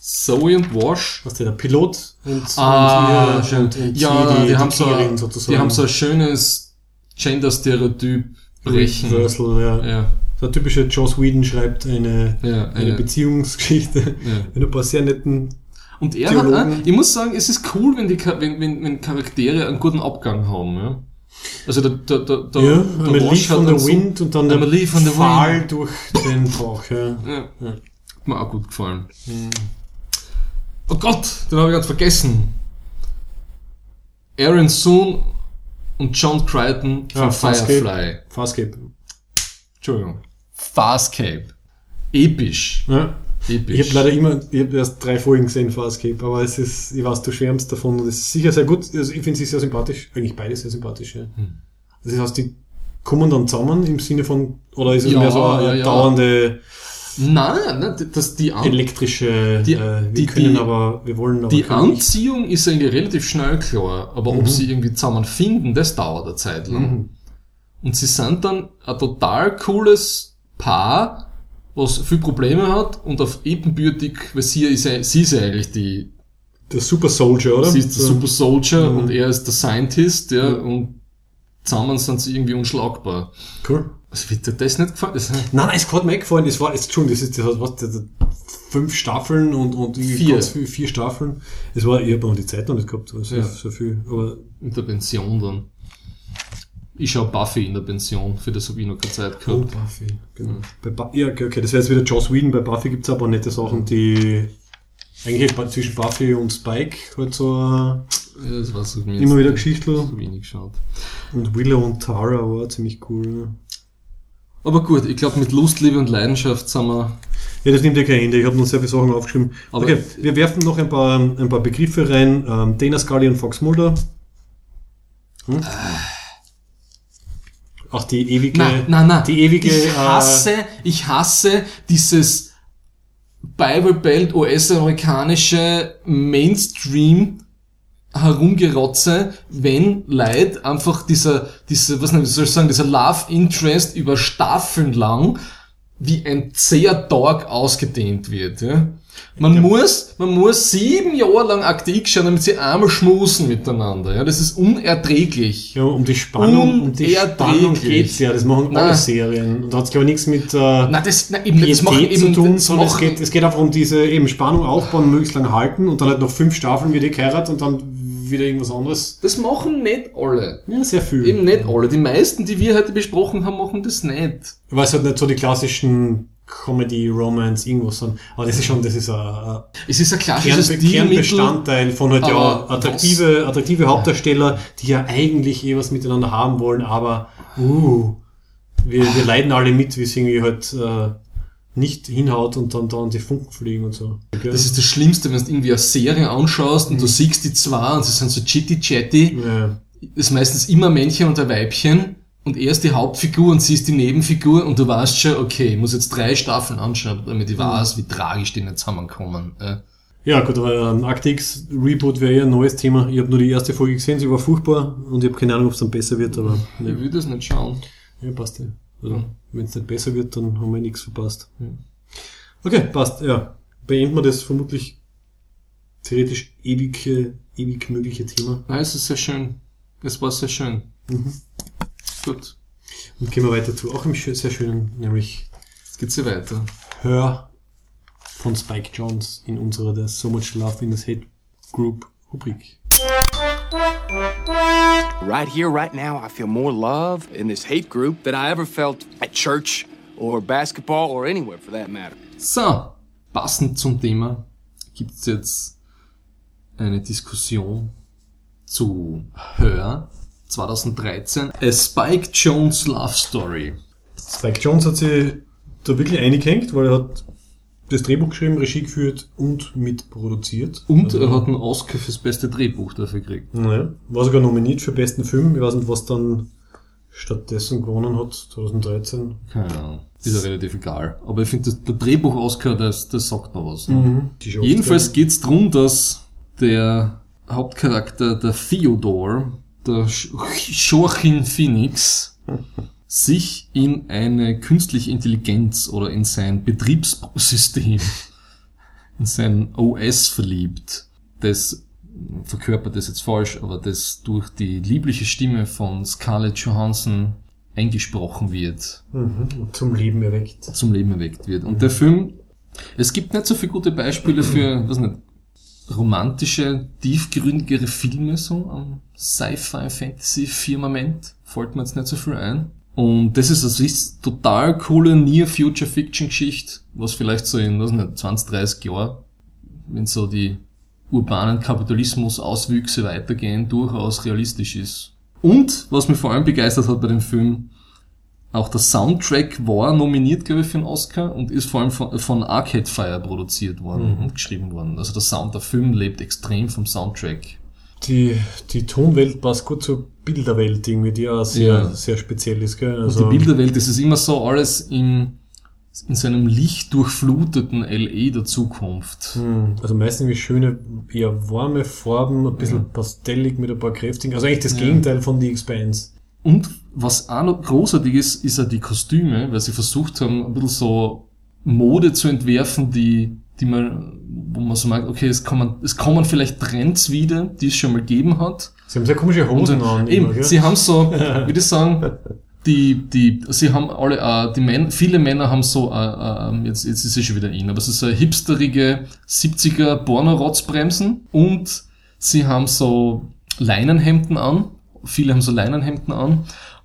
Zoe und Wash. Was der, der Pilot und, Ah, und, ihr- und, und ja, sie, die, die, haben die so, Kriegerin sozusagen. die haben so ein schönes Gender-Stereotyp brechen. Reversal, ja. Ja, Der typische Joss Whedon schreibt eine, ja, eine ja. Beziehungsgeschichte ja. mit ein paar sehr netten Und er Theologen. hat, auch, ich muss sagen, es ist cool, wenn die, wenn, wenn, wenn Charaktere einen guten Abgang haben, ja. Also der, der, der, der, ja, der Leaf hat von der so- Wind und dann der der Pfahl Wind. durch den Bauch. Ja. Ja. Ja. Hat mir auch gut gefallen. Oh Gott, den habe ich gerade vergessen. Aaron Soon und John Crichton von Ah, Farscape. Firefly. Farscape. Entschuldigung. Farscape. Episch. Ja. Episch. Ich habe leider immer, ich habe erst drei Folgen gesehen, Farscape, aber es ist, ich weiß, du schwärmst davon und es ist sicher sehr gut. Also ich finde sie sehr sympathisch, eigentlich beide sehr sympathisch, ja. Hm. Das heißt, die kommen dann zusammen im Sinne von, oder ist es Ja, mehr so eine ja, dauernde Nein, nein, das, die, An elektrische, Die- äh, wir die- können die- aber, wir wollen aber die können nicht. Anziehung ist eigentlich relativ schnell klar, aber Mhm. ob sie irgendwie zusammen finden, das dauert eine Zeit lang. Und sie sind dann ein total cooles Paar, was viel Probleme hat und auf ebenbürtig, weil sie ist, sie ist ja eigentlich die, Der Super Soldier, oder? sie ist der. Super Soldier Mhm. und er ist der Scientist, ja, Ja. und zusammen sind sie irgendwie unschlagbar. Cool. Also wird dir das nicht gefallen? Das, Nein, nein, es hat mir gefallen, das war, jetzt, Entschuldigung, das ist, das hat, was, das hat fünf Staffeln und, und Vier. viel, vier Staffeln. Es war, ich habe noch die Zeit noch nicht gehabt, also Ja. so viel, aber in der Pension dann. Ich schaue Buffy in der Pension, für das habe ich noch keine Zeit Oh, gehabt. Buffy, genau. Bei Bu ja, okay, okay, das wäre jetzt wieder Joss Whedon. Bei Buffy gibt's aber nette Sachen, die eigentlich zwischen Buffy und Spike halt so Ja, das war so mir immer wieder nicht Geschichten. so wenig geschaut. Und Willow und Tara war ziemlich cool. Ja. Aber gut, ich glaube mit Lust, Liebe und Leidenschaft sind wir. Ja, das nimmt ja kein Ende. Ich habe noch sehr viele Sachen aufgeschrieben. Aber- okay, wir werfen noch ein paar, ein paar Begriffe rein. Ähm, Dana Scully und Fox Mulder. Hm? Auch die ewige, Nein, nein, nein. die ewige, ich äh, hasse, ich hasse dieses Bible Belt US-amerikanische Mainstream herumgerotze, wenn Leute einfach dieser, dieser, was soll ich sagen, dieser Love Interest über Staffeln lang wie ein zäher Tag ausgedehnt wird. Ja? Man muss, man muss sieben Jahre lang Akte X schauen, damit sie einmal schmusen miteinander. Ja, das ist unerträglich. Ja, um die Spannung, um die Spannung geht's ja. Das machen alle Serien. Und da hat's glaube ich nichts mit äh, Nein, das, nein, eben, das machen zu eben, tun, das sondern es geht, es geht einfach um diese eben Spannung aufbauen, möglichst lang halten und dann halt noch fünf Staffeln wieder geheiratet und dann wieder irgendwas anderes. das machen nicht alle. Ja, sehr viel. Eben nicht alle. Die meisten, die wir heute besprochen haben, machen das nicht. Weil es halt nicht so die klassischen Comedy, Romance, irgendwas sind. Aber das ist schon, das ist ein, ein Es ist ein klassisches Kern. Kernbestandteil von halt ja attraktive, attraktive Hauptdarsteller, die ja eigentlich eh was miteinander haben wollen, aber uh, wir, wir leiden alle mit, wie es irgendwie halt äh, nicht hinhaut und dann dann die Funken fliegen und so. Das ist das Schlimmste, wenn du irgendwie eine Serie anschaust und du siehst die zwei und sie sind so chitty-chatty. ja. ist meistens immer Männchen und ein Weibchen und er ist die Hauptfigur und sie ist die Nebenfigur und du weißt schon, okay, ich muss jetzt drei Staffeln anschauen, damit ich weiß, wie tragisch die nicht zusammenkommen. Äh, ja gut, aber ein Act X Reboot wäre ja ein neues Thema. Ich habe nur die erste Folge gesehen, sie war furchtbar und ich habe keine Ahnung, ob es dann besser wird, aber Ich will das nicht schauen. Ja, passt ja. Also, Ja. wenn es nicht besser wird, dann haben wir nichts verpasst. Ja. Okay, passt, ja. Beenden wir das vermutlich theoretisch ewige, ewig mögliche Thema. Nein, es ist sehr schön. Es war sehr schön. Gut, Und gehen wir weiter zu auch einem sehr schönen, nämlich jetzt geht's hier weiter. Hör von Spike Jones in unserer There's So Much Love in this Hate Group Rubrik. Right here, right now, I feel more love in this hate group than I ever felt at church or basketball or anywhere for that matter. So, passend zum Thema gibt's jetzt eine Diskussion zu Hör 2013. A Spike Jones Love Story. Spike Jones hat sich da wirklich eingehängt, weil er hat das Drehbuch geschrieben, Regie geführt und mitproduziert. Und Also- er hat einen Oscar fürs beste Drehbuch dafür gekriegt. Naja, war sogar nominiert für besten Film. Ich weiß nicht, was dann stattdessen gewonnen hat, 2013. Keine Ahnung. Ist ja relativ egal. Aber ich finde, das- der Drehbuch-Oscar, das, das sagt noch was. Die Show- Jedenfalls geht's drum, dass der Hauptcharakter, der Theodore, der Joachim Phoenix, sich in eine künstliche Intelligenz oder in sein Betriebssystem, in sein OS verliebt, das verkörpert das jetzt falsch, aber das durch die liebliche Stimme von Scarlett Johansson eingesprochen wird Mhm. zum Leben erweckt. zum Leben erweckt wird. Und der Film, es gibt nicht so viele gute Beispiele für, was nicht, romantische, tiefgründigere Filme so am Sci-Fi-Fantasy-Firmament. Fällt mir jetzt nicht so viel ein. Und das ist, das ist total coole Near-Future-Fiction-Geschichte, was vielleicht so in, was nicht, 20, 30 Jahren, wenn so die urbanen Kapitalismus-Auswüchse weitergehen, durchaus realistisch ist. Und, was mich vor allem begeistert hat bei dem Film, auch der Soundtrack war nominiert, glaube ich, für einen Oscar und ist vor allem von, von Arcade Fire produziert worden und geschrieben worden. Also der Sound, der Film lebt extrem vom Soundtrack. Die, die Tonwelt passt gut zur Bilderwelt irgendwie, die ja sehr, Ja. sehr speziell ist, gell? Und Also, die Bilderwelt, das ist immer so alles in, in seinem lichtdurchfluteten LE der Zukunft. Hm, Also meistens irgendwie schöne, eher warme Farben, ein bisschen pastellig mit ein paar kräftigen, also eigentlich das Ja. Gegenteil von The Expanse. Und was auch noch großartig ist, ist ja die Kostüme, weil sie versucht haben, ein bisschen so Mode zu entwerfen, die, die man, wo man so merkt, okay, es kommen, es kommen vielleicht Trends wieder, die es schon mal gegeben hat. Sie haben sehr komische Hosen Und, an. eben, immer, sie haben so, würde ich sagen, die, die, sie haben alle, äh, die Männer, viele Männer haben so, äh, äh, jetzt, jetzt ist es schon wieder in, aber es ist so hipsterige 70er Borner-Rotzbremsen und sie haben so Leinenhemden an. Viele haben so Leinenhemden an.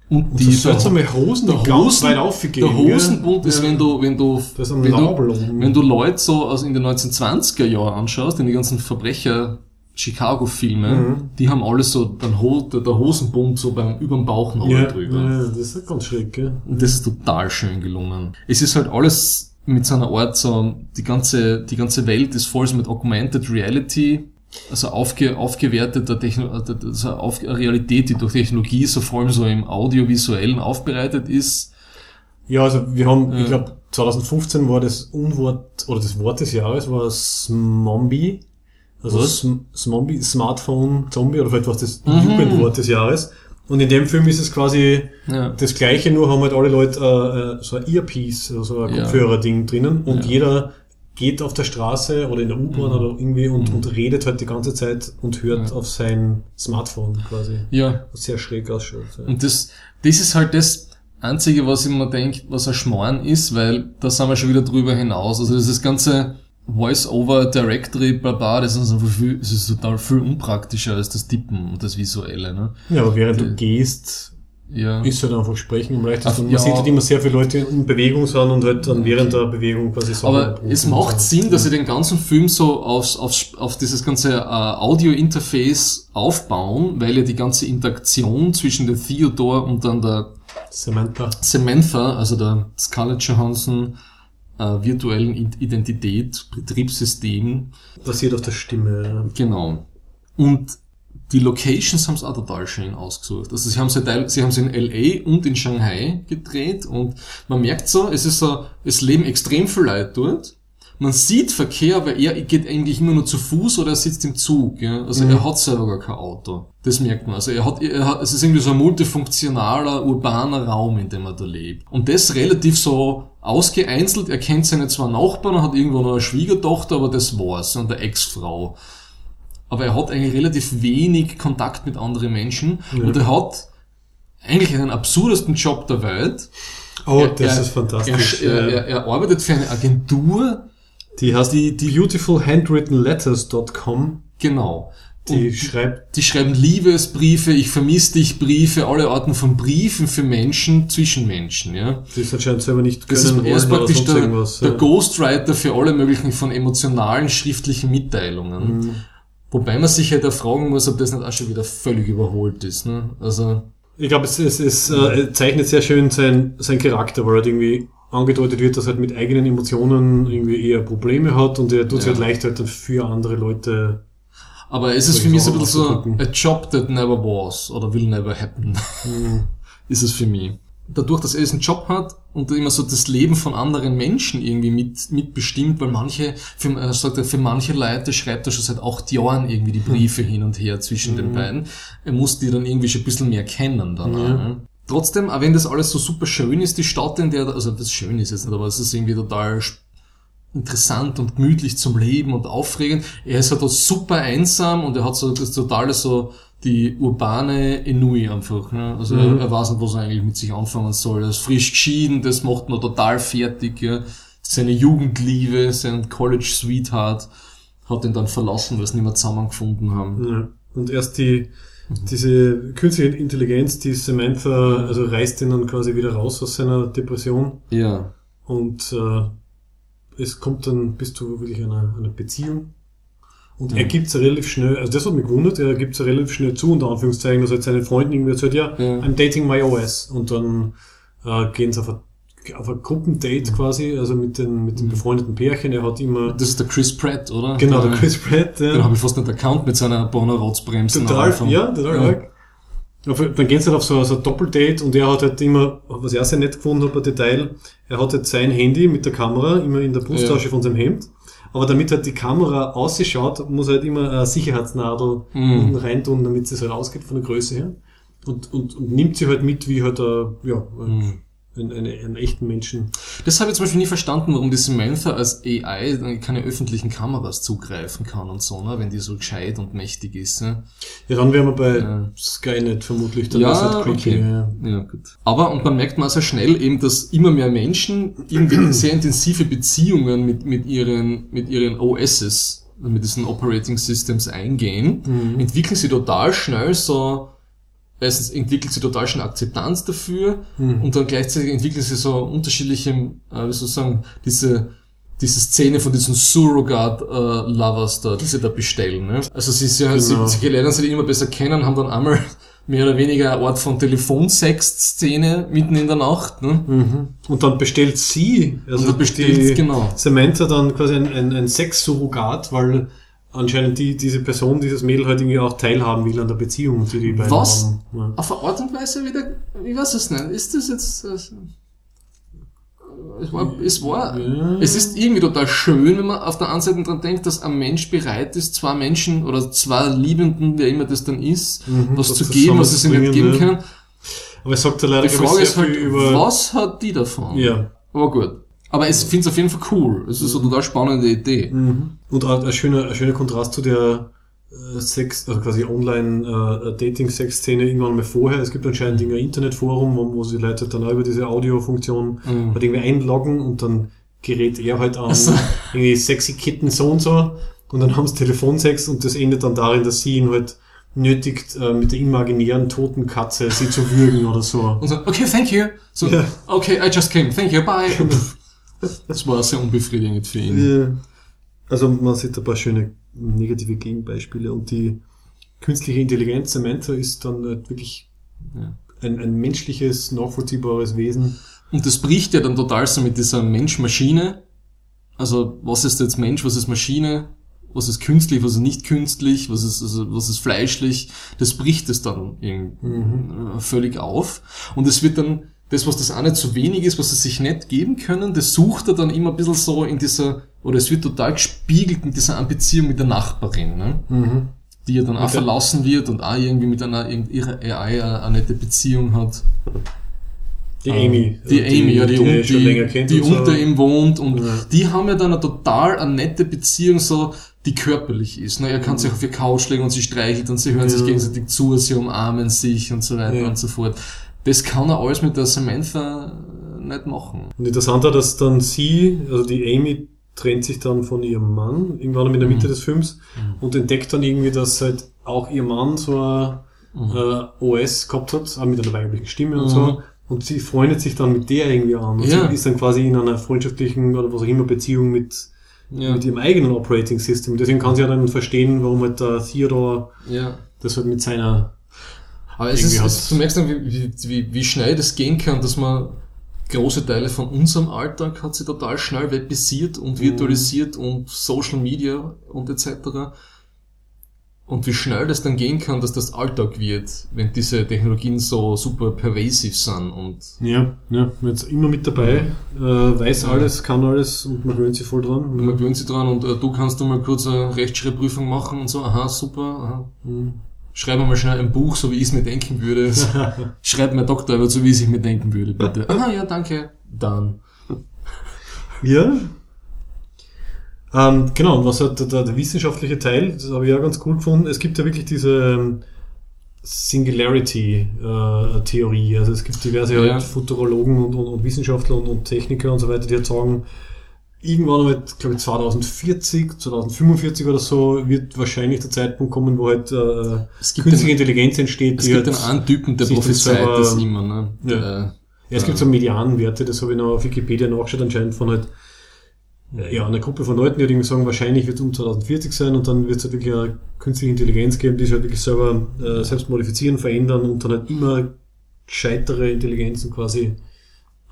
Und Und die, so seltsame Hosen, die ganz Hosen, weit aufgehen. der Hosenbund gell? ist, wenn du, wenn du, wenn du, wenn du Leute so aus in den 1920er Jahren anschaust, in die ganzen Verbrecher Chicago-Filme, Mhm. die haben alle so dann Ho der, der Hosenbund so beim überm Bauchnabel ja, drüber. ja, das ist ganz schräg, gell? Und das ist total schön gelungen. Es ist halt alles mit so einer Art so, die ganze, die ganze Welt ist voll so mit Augmented Reality, also aufge, aufgewerteter Techno also auf, Realität, die durch Technologie so vor allem so im Audiovisuellen aufbereitet ist. Ja, also wir haben, Ja. ich glaube, 2015 war das Unwort, oder das Wort des Jahres war Smombie. Also Smombie, Smartphone, Zombie, oder vielleicht war es das Mhm. Jugendwort des Jahres. Und in dem Film ist es quasi Ja. das Gleiche, nur haben halt alle Leute äh, äh, so ein Earpiece, also ein Ja. Kopfhörer-Ding drinnen und Ja. jeder geht auf der Straße oder in der U-Bahn Mhm. oder irgendwie und, und redet halt die ganze Zeit und hört Ja. auf sein Smartphone quasi. Ja, Was sehr schräg ausschaut. Ja. Und das, das ist halt das Einzige, was ich mir denke, was ein Schmarrn ist, weil da sind wir schon wieder drüber hinaus. Also das ganze Voice-over Directory, bla das ist, viel, das ist total viel unpraktischer als das Tippen und das Visuelle. Ne? ja, aber während du Äh, gehst, Ja. ist halt einfach sprechen am leichtesten. Ach, Man ja. sieht halt immer sehr viele Leute in Bewegung sind und halt dann während der Bewegung quasi so. Aber es macht Sinn, dass sie den ganzen Film so aufs, aufs, auf dieses ganze äh, Audio-Interface aufbauen, weil ja die ganze Interaktion zwischen der Theodore und dann der Samantha. Samantha, also der Scarlett Johansson äh, virtuellen Identität, Betriebssystem, Basiert auf der Stimme. genau. Und die Locations haben es auch total schön ausgesucht. Also sie haben sie, sie haben sie in LA und in Shanghai gedreht und man merkt so, es ist so, es leben extrem viele Leute dort. Man sieht Verkehr, aber er geht eigentlich immer nur zu Fuß oder er sitzt im Zug. Ja? Also er hat selber gar kein Auto. Das merkt man. Also er hat, er hat, es ist irgendwie so ein multifunktionaler, urbaner Raum, in dem er da lebt. Und das relativ so ausgeeinzelt. Er kennt seine zwei Nachbarn, hat irgendwo noch eine Schwiegertochter, aber das war's. Und eine Ex-Frau. Aber er hat eigentlich relativ wenig Kontakt mit anderen Menschen. Und er hat eigentlich einen absurdesten Job der Welt. Oh, Er- das er, ist fantastisch. Er, er, Ja. arbeitet für eine Agentur, Die heißt die, die beautifulhandwrittenletters.com. genau. Die schreibt, die schreiben Liebesbriefe, ich vermisse dich Briefe, alle Arten von Briefen für Menschen, zwischen Menschen, ja. die ist anscheinend selber nicht Das ist, können er ist praktisch der, der ja. Ghostwriter für alle möglichen von emotionalen schriftlichen Mitteilungen. Mhm. Wobei man sich halt auch fragen muss, ob das nicht auch schon wieder völlig überholt ist. Ne? Also, Ich glaube, es, es, es äh, zeichnet sehr schön sein, sein Charakter, weil halt irgendwie angedeutet wird, dass er halt mit eigenen Emotionen irgendwie eher Probleme hat und er tut es Ja. halt leicht halt für andere Leute. aber es ist für ich mich so ein bisschen so a job that never was oder will never happen. Mhm. ist es für mich. Dadurch, dass er diesen Job hat und immer so das Leben von anderen Menschen irgendwie mit, mitbestimmt, weil manche, für, er sagt er, für manche Leute schreibt er schon seit acht Jahren irgendwie die Briefe hin und her zwischen den beiden. Er muss die dann irgendwie schon ein bisschen mehr kennen dann. ne? Trotzdem, auch wenn das alles so super schön ist, die Stadt, in der, also das schön ist jetzt nicht, aber es ist irgendwie total interessant und gemütlich zum Leben und aufregend. Er ist halt auch super einsam und er hat so das totale so die urbane Enui einfach. Ne? Also er, er weiß nicht, was er eigentlich mit sich anfangen soll. Er ist frisch geschieden, das macht ihn total fertig. Ja? Seine Jugendliebe, sein College Sweetheart hat ihn dann verlassen, weil sie nicht mehr zusammengefunden haben. Ja. Und erst die, diese künstliche Intelligenz, die Samantha, also reißt ihn dann quasi wieder raus aus seiner Depression Ja. und äh, es kommt dann bis zu wirklich einer, einer Beziehung. Und er gibt es relativ schnell, also das hat mich gewundert, er gibt es relativ schnell zu, unter Anführungszeichen, dass er seinen Freunden irgendwie sagt, ja, Ja. I'm dating my OS. Und dann äh, gehen sie auf ein, auf ein Gruppendate quasi, also mit den, mit den befreundeten Pärchen. Er hat immer, Das ist der Chris Pratt, oder? genau, der der Chris Pratt, ja. Den habe ich fast nicht erkannt mit seiner Bonner Rotzbremse. Total, ja, total arg. Dann gehen sie halt auf so, so ein Doppeldate und er hat halt immer, was ich auch sehr nett gefunden habe, ein Detail, er hat halt sein Handy mit der Kamera immer in der Brusttasche Ja. von seinem Hemd. Aber damit halt die Kamera ausschaut, muss er halt immer eine Sicherheitsnadel Mhm. unten reintun, damit es halt ausgeht von der Größe her. Und, und, und nimmt sie halt mit, wie halt ein, ja, Mhm. Ein, eine, einen echten Menschen. Das habe ich zum Beispiel nie verstanden, warum die Samantha als AI keine öffentlichen Kameras zugreifen kann und so, ne, wenn die so gescheit und mächtig ist. Ne? Ja, dann wären wir bei Ja. Skynet vermutlich. Dann Ja, halt okay. ja. Ja, gut. Aber, und man merkt mal sehr schnell eben, dass immer mehr Menschen irgendwie sehr intensive Beziehungen mit, mit ihren, mit ihren OSs, mit diesen Operating Systems eingehen, entwickeln sie total schnell so, erstens entwickelt sie total schnell Akzeptanz dafür und dann gleichzeitig entwickeln sie so unterschiedliche, äh, wie soll ich sagen, diese, diese Szene von diesen Surrogat-Lovers da, die sie da bestellen. Ne? Also sie, sie, Genau. sie, sie lernen sie immer besser kennen, haben dann einmal mehr oder weniger eine Art von Telefonsex-Szene mitten in der Nacht. Ne? Und dann bestellt sie, also Und dann bestellt- genau. Samantha dann quasi ein, ein, ein Sexsurrogat, weil anscheinend die, diese Person, dieses Mädel halt irgendwie auch teilhaben will an der Beziehung, die die beiden Was? haben. Ja. Auf eine Art und Weise wieder, ich weiß es nicht, ist das jetzt, äh, es war, es war, Ja. es ist irgendwie total schön, wenn man auf der einen Seite dran denkt, dass ein Mensch bereit ist, zwei Menschen oder zwei Liebenden, wer immer das dann ist, was das zu geben, was es ihnen nicht geben zusammenzubringen, kann. Aber es sagt ja leider, Die Frage ist halt, was hat die davon? Ja. Aber gut. Aber ich finde es auf jeden Fall cool. Es ist eine total spannende Idee. Und auch ein schöner, ein schöner Kontrast zu der äh, Sex, also quasi Online-Dating-Sex-Szene irgendwann mal vorher. Es gibt anscheinend ein Internetforum, wo, wo sie Leute dann auch über diese Audiofunktion Mhm. halt irgendwie einloggen und dann gerät er halt an so. irgendwie sexy Kitten so und so und dann haben sie Telefonsex und das endet dann darin, dass sie ihn halt nötigt, äh, mit der imaginären toten Katze sie zu würgen oder so. Und so, okay, thank you. So, Ja. okay, I just came, thank you, bye. Das war sehr unbefriedigend für ihn. Ja. Also man sieht ein paar schöne negative Gegenbeispiele und die künstliche Intelligenz, Samantha, ist dann halt wirklich Ja. ein, ein menschliches, nachvollziehbares Wesen. Und das bricht ja dann total so mit dieser Mensch-Maschine. Also, was ist jetzt Mensch, was ist Maschine, was ist künstlich, was ist nicht künstlich, was ist, also, was ist fleischlich. Das bricht es dann irgendwie äh, völlig auf. Und es wird dann, das, was das eine zu wenig ist, was sie sich nicht geben können, das sucht er dann immer ein bisschen so in dieser, oder es wird total gespiegelt in dieser Beziehung mit der Nachbarin, ne? die ja dann auch der- verlassen wird und auch irgendwie mit einer, ihrer AI eine, eine nette Beziehung hat. Die Amy. Die Amy, ja, die, die, die, die und so. unter ihm wohnt und Ja. die haben ja dann eine total eine nette Beziehung, so, die körperlich ist. Ne? Er kann sich auf ihr Couch legen und sie streichelt und sie hören sich Ja. gegenseitig zu, sie umarmen sich und so weiter Ja. und so fort. Das kann er alles mit der Samantha nicht machen. Und interessant war, dass dann sie, also die Amy, trennt sich dann von ihrem Mann, irgendwann in der Mitte des Films, und entdeckt dann irgendwie, dass halt auch ihr Mann so ein äh, OS gehabt hat, auch mit einer weiblichen Stimme und Mhm. so. Und sie freundet sich dann mit der irgendwie an. Und Ja. sie ist dann quasi in einer freundschaftlichen oder was auch immer Beziehung mit, Ja. mit ihrem eigenen Operating System. Deswegen kann sie ja dann verstehen, warum halt der Theodore ja. das halt mit seiner Aber es ist, es, du merkst dann, wie, wie, wie, schnell das gehen kann, dass man große Teile von unserem Alltag hat sie total schnell webisiert und virtualisiert und Social Media und etc. Und wie schnell das dann gehen kann, dass das Alltag wird, wenn diese Technologien so super pervasiv sind und Ja, ja, jetzt immer mit dabei, äh, weiß alles, kann alles und man gewöhnt sich voll dran. man gewöhnt sich dran und äh, du kannst du mal kurz eine Rechtschreibprüfung machen und so, aha, super, aha. Schreib mir mal schnell ein Buch, so wie ich es mir denken würde. Schreib mir Doktorarbeit, so wie ich es mir denken würde, bitte. Ah ja, danke. Dann. Ja. Ähm, genau, und was hat der, der, wissenschaftliche Teil, das habe ich ja ganz cool gefunden, es gibt ja wirklich diese ähm, Singularity-Theorie. also es gibt diverse Ja. halt Futurologen und, und, und Wissenschaftler und, und Techniker und so weiter, die halt sagen, irgendwann halt, glaube ich, 2040, 2045 oder so, wird wahrscheinlich der Zeitpunkt kommen, wo halt äh, künstliche den- Intelligenz entsteht. Es die gibt halt, einen, einen Typen, der prophezeit selber- das immer, ne? Ja. Der, Ja, es gibt so Medianwerte, das habe ich noch auf Wikipedia nachgeschaut, anscheinend von halt, ja, einer Gruppe von Leuten, die halt irgendwie sagen, wahrscheinlich wird es um 2040 sein und dann wird es halt wirklich eine künstliche Intelligenz geben, die sich halt wirklich selber äh, selbst modifizieren, verändern und dann halt immer gescheitere Intelligenzen quasi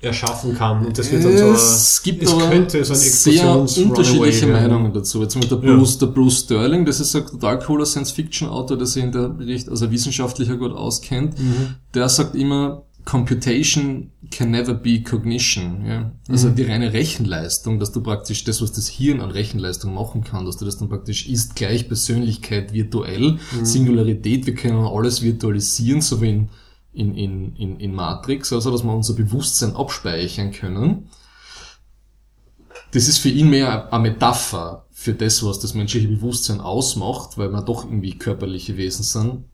erschaffen kann. Und das wird dann so es gibt es könnte so ein sehr unterschiedliche. Meinungen dazu. Jetzt mit der Ja. Bruce, der Bruce Sterling, das ist ein total cooler Science-Fiction-Autor, der sich in der Bericht, also wissenschaftlicher gut auskennt. Mhm. Der sagt immer, Computation can never be cognition. Ja? Mhm. Also die reine Rechenleistung, dass du praktisch das, was das Hirn an Rechenleistung machen kann, dass du das dann praktisch ist gleich Persönlichkeit virtuell, Mhm. Singularität, wir können alles virtualisieren, so wie in, in, in, in, in Matrix, also dass wir unser Bewusstsein abspeichern können. Das ist für ihn mehr eine Metapher für das, was das menschliche Bewusstsein ausmacht, weil wir doch irgendwie körperliche Wesen sind.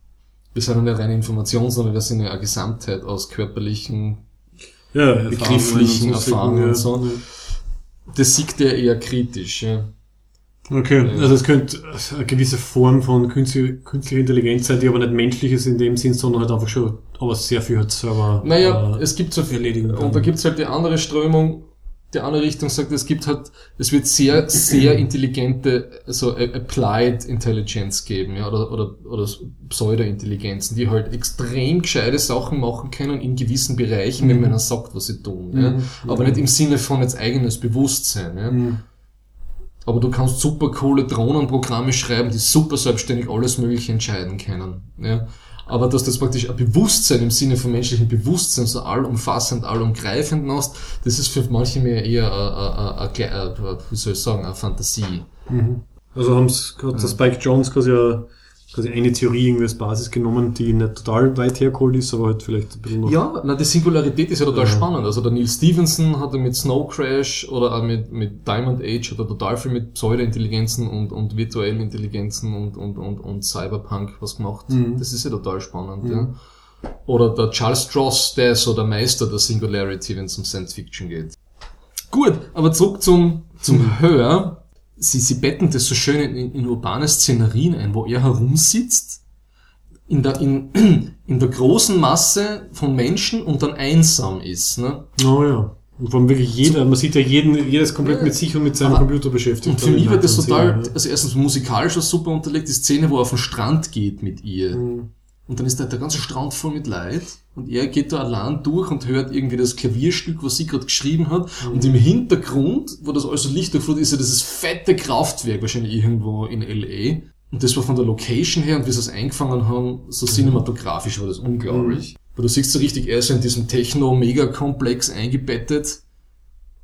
Wir sind ja nicht reine Information, sondern wir sind ja eine Gesamtheit aus körperlichen, ja, begrifflichen Erfahrungen und so, Erfahrungen und so. Das sieht er eher kritisch. Ja. Okay, also es könnte eine gewisse Form von künstliche- künstlicher Intelligenz sein, die aber nicht menschlich ist in dem Sinn, sondern halt einfach schon, aber sehr viel halt selber Naja, äh, es gibt so viel. erledigen kann. Und da gibt's halt die andere Strömung, die andere Richtung sagt, es gibt halt, es wird sehr, sehr intelligente, so a- Applied Intelligence geben, ja, oder, oder, oder Pseudo-Intelligenzen, die halt extrem gescheite Sachen machen können in gewissen Bereichen, wenn man ihnen sagt, was sie tun, ja. Mhm. Aber nicht im Sinne von jetzt eigenes Bewusstsein, ja. Mhm. Aber du kannst super coole Drohnenprogramme schreiben, die super selbstständig alles Mögliche entscheiden können. Ja. aber dass das praktisch ein Bewusstsein im Sinne von menschlichem Bewusstsein so allumfassend, allumgreifend machst, das ist für manche mehr eher, äh, äh, äh, wie soll ich sagen, eine Fantasie. Also haben es hat der Spike Jones quasi, eine- quasi eine Theorie irgendwie als Basis genommen, die nicht total weit hergeholt ist, aber halt vielleicht ein bisschen noch. Ja, na, die Singularität ist ja total Ja. spannend. Also der Neil Stevenson hat mit Snow Crash oder auch mit, mit Diamond Age hat er total viel mit Pseudo-Intelligenzen und, und virtuellen Intelligenzen und, und, und, und Cyberpunk was gemacht. Mhm. Das ist ja total spannend, ja. Oder der Charles Stross, der ist so der Meister der Singularity, wenn es um Science Fiction geht. Gut, aber zurück zum, zum Mhm. Hör. Sie, sie betten das so schön in, in urbane Szenerien ein, wo er herumsitzt in der, in, in der großen Masse von Menschen und dann einsam ist. Ne? Oh ja. Und vor allem wirklich jeder, man sieht ja jeden, jedes komplett mit sich und mit seinem Aber- Computer beschäftigt. Und für mich wird das total, sehen, also erstens musikalisch was super unterlegt, die Szene, wo er auf den Strand geht mit ihr. Mhm. Und dann ist da der ganze Strand voll mit Leid. Und er geht da allein durch und hört irgendwie das Klavierstück, was sie gerade geschrieben hat. Mhm. Und im Hintergrund, wo das alles so Licht durchflutet, ist ja dieses fette Kraftwerk, wahrscheinlich irgendwo in L.A. Und das war von der Location her und wie sie es eingefangen haben, so cinematografisch war das unglaublich. Weil du siehst so richtig, er ist in diesem Techno-Megakomplex eingebettet.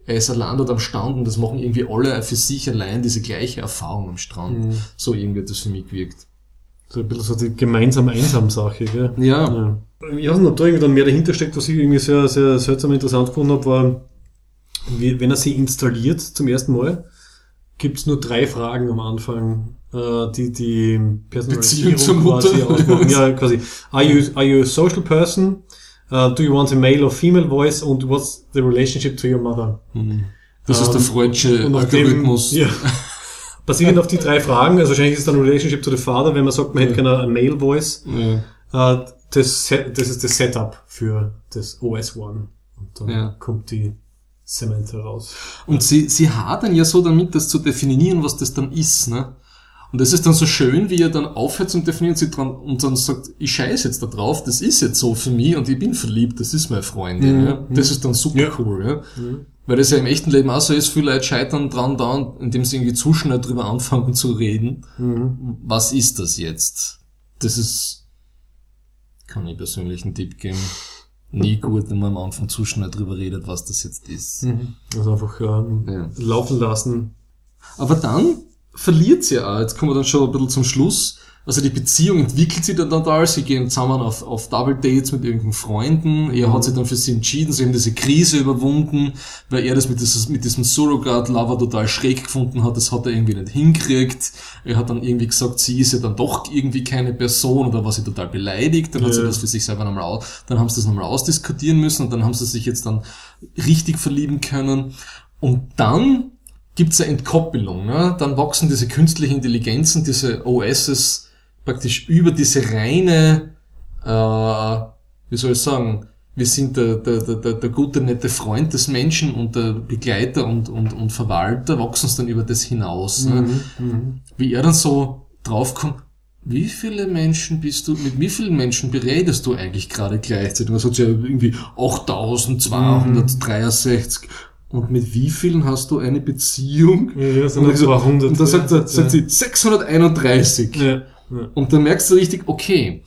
Er ist allein dort am Strand und das machen irgendwie alle für sich allein diese gleiche Erfahrung am Strand. So irgendwie hat das für mich gewirkt. So ein bisschen so die gemeinsame Einsamsache, gell? Ja. Ja. Ich weiß nicht, ob da irgendwie dann mehr dahinter steckt, was ich irgendwie sehr, sehr seltsam interessant gefunden habe, war, wie, wenn er sie installiert zum ersten Mal, gibt's nur drei Fragen am Anfang, äh, die die Personalisierung Beziehung zur Mutter. quasi ausmachen. Ja, quasi. Are you, are you a social person? Uh, do you want a male or female voice? Und what's the relationship to your mother? Das ist der Ähm, Freudsche Und nachdem- Algorithmus. Ja. Basierend auf die drei Fragen, also wahrscheinlich ist es dann Relationship to the father, wenn man sagt, man hätte gerne eine Male Voice. Ja. Äh, das, das ist das Setup für das OS One. Und dann Ja. kommt die Samantha raus. Und sie, sie hadern ja so damit, das zu definieren, was das dann ist, ne? Und das ist dann so schön, wie er dann aufhört zum Definieren sie dran, und dann sagt, ich scheiß jetzt da drauf, das ist jetzt so für mich und ich bin verliebt, das ist meine Freundin. Ja? Das ist dann super Ja. cool. Ja? Weil das ja im echten Leben auch so ist, viele Leute scheitern dran da, indem sie irgendwie zu schnell drüber anfangen zu reden. Was ist das jetzt? Das ist, kann ich persönlich einen Tipp geben. Nie gut, wenn man am Anfang zu schnell drüber redet, was das jetzt ist. Also einfach ähm, Ja. laufen lassen. Aber dann verliert sie auch. Jetzt kommen wir dann schon ein bisschen zum Schluss. Also die Beziehung entwickelt sich dann total. Sie gehen zusammen auf, auf Double Dates mit irgendwelchen Freunden. Er hat sich dann für sie entschieden. Sie haben diese Krise überwunden, weil er das mit, dieses, mit diesem Surrogate-Lover total schräg gefunden hat. Das hat er irgendwie nicht hinkriegt. Er hat dann irgendwie gesagt, sie ist ja dann doch irgendwie keine Person oder war sie total beleidigt. Dann hat sie das für sich selber nochmal aus, dann haben sie das nochmal ausdiskutieren müssen und dann haben sie sich jetzt dann richtig verlieben können. Und dann gibt's eine Entkoppelung. Ne? Dann wachsen diese künstlichen Intelligenzen, diese OSs praktisch über diese reine, äh, wie soll ich sagen, wir sind der, der, der, der, gute, nette Freund des Menschen und der Begleiter und, und, und Verwalter, wachsen es dann über das hinaus. Ne? Wie er dann so draufkommt, wie viele Menschen bist du, mit wie vielen Menschen beredest du eigentlich gerade gleichzeitig? Er sagt ja irgendwie 8263. Und mit wie vielen hast du eine Beziehung? Ja, das sind Und, so, 200, und dann sagt, er, sagt ja. sie 631. Ja. Ja. Und dann merkst du richtig, okay,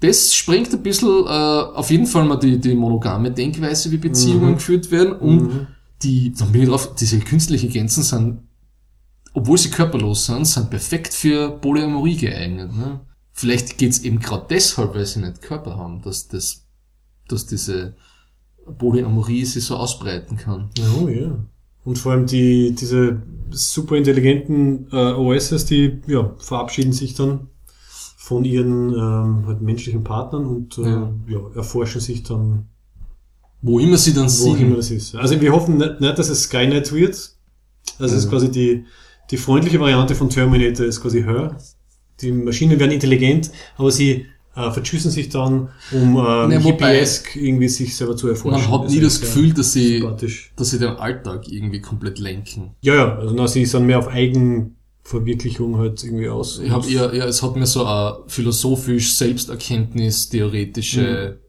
das sprengt ein bisschen äh, auf jeden Fall mal die, die monogame Denkweise, wie Beziehungen geführt werden. Und die, dann bin ich drauf, diese künstlichen Gänsen sind, obwohl sie körperlos sind, sind perfekt für Polyamorie geeignet. Ne? Vielleicht geht's eben gerade deshalb, weil sie nicht Körper haben, dass das, dass diese Polyamorie sich so ausbreiten kann. Oh ja. Und vor allem die, diese super intelligenten äh, OSs, die ja, verabschieden sich dann von ihren ähm, halt menschlichen Partnern und äh, Ja. ja. erforschen sich dann, Wo immer sie dann wo sind. immer das ist. Also wir hoffen nicht, nicht dass es Skynet wird. Also es ist quasi die, die freundliche Variante von Terminator ist quasi Her. Die Maschinen werden intelligent, aber sie äh, verschüssen sich dann, um äh, Ne, hippiesk irgendwie sich selber zu erforschen. Man hat nie das ja Gefühl, dass sie, dass sie den Alltag irgendwie komplett lenken. Ja, ja, also na, sie sind mehr auf Eigenverwirklichung halt irgendwie aus. Ich habe eher, eher, es hat mir so eine philosophisch Selbsterkenntnis, theoretische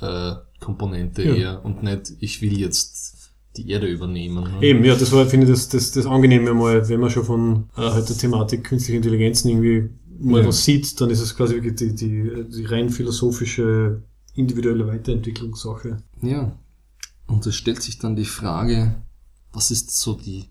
äh, Komponente Ja. eher und nicht, ich will jetzt die Erde übernehmen. ne? Eben, ja, das war, finde ich, das, das, das Angenehme mal, wenn wir schon von äh, halt der Thematik künstliche Intelligenzen irgendwie mal Ja. was sieht, dann ist es quasi wirklich die, die, die rein philosophische, individuelle Weiterentwicklungssache. Ja. Und es stellt sich dann die Frage, was ist so die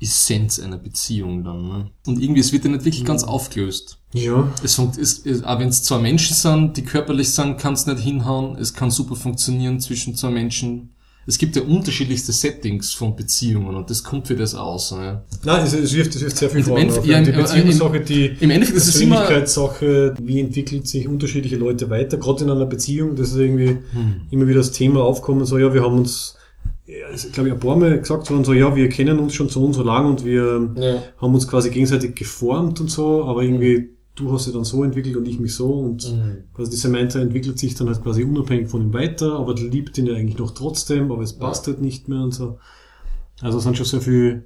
Essenz einer Beziehung dann? Ne? Und irgendwie, es wird ja nicht wirklich ganz aufgelöst. Ja, Es funkt, es, es, auch wenn es zwei Menschen sind, die körperlich sind, kann es nicht hinhauen. Es kann super funktionieren zwischen zwei Menschen. Es gibt ja unterschiedlichste Settings von Beziehungen und das kommt für das aus. Ne? Nein, es, es wirft, es wirft sehr viel vor. Endeffekt- auf. ja, die Beziehungssache, die Im Endeffekt ist Persönlichkeitssache, wie entwickelt sich unterschiedliche Leute weiter, gerade in einer Beziehung, das ist irgendwie Hm. immer wieder das Thema aufkommen, so ja, wir haben uns, ja, glaube ich, ein paar Mal gesagt worden, so ja, wir kennen uns schon so und so lang und wir Ja. haben uns quasi gegenseitig geformt und so, aber irgendwie du hast dich dann so entwickelt und ich mich so und Mhm. quasi die Samantha entwickelt sich dann halt quasi unabhängig von ihm weiter, aber liebt ihn ja eigentlich noch trotzdem, aber es passt halt nicht mehr und so. Also es sind schon sehr viel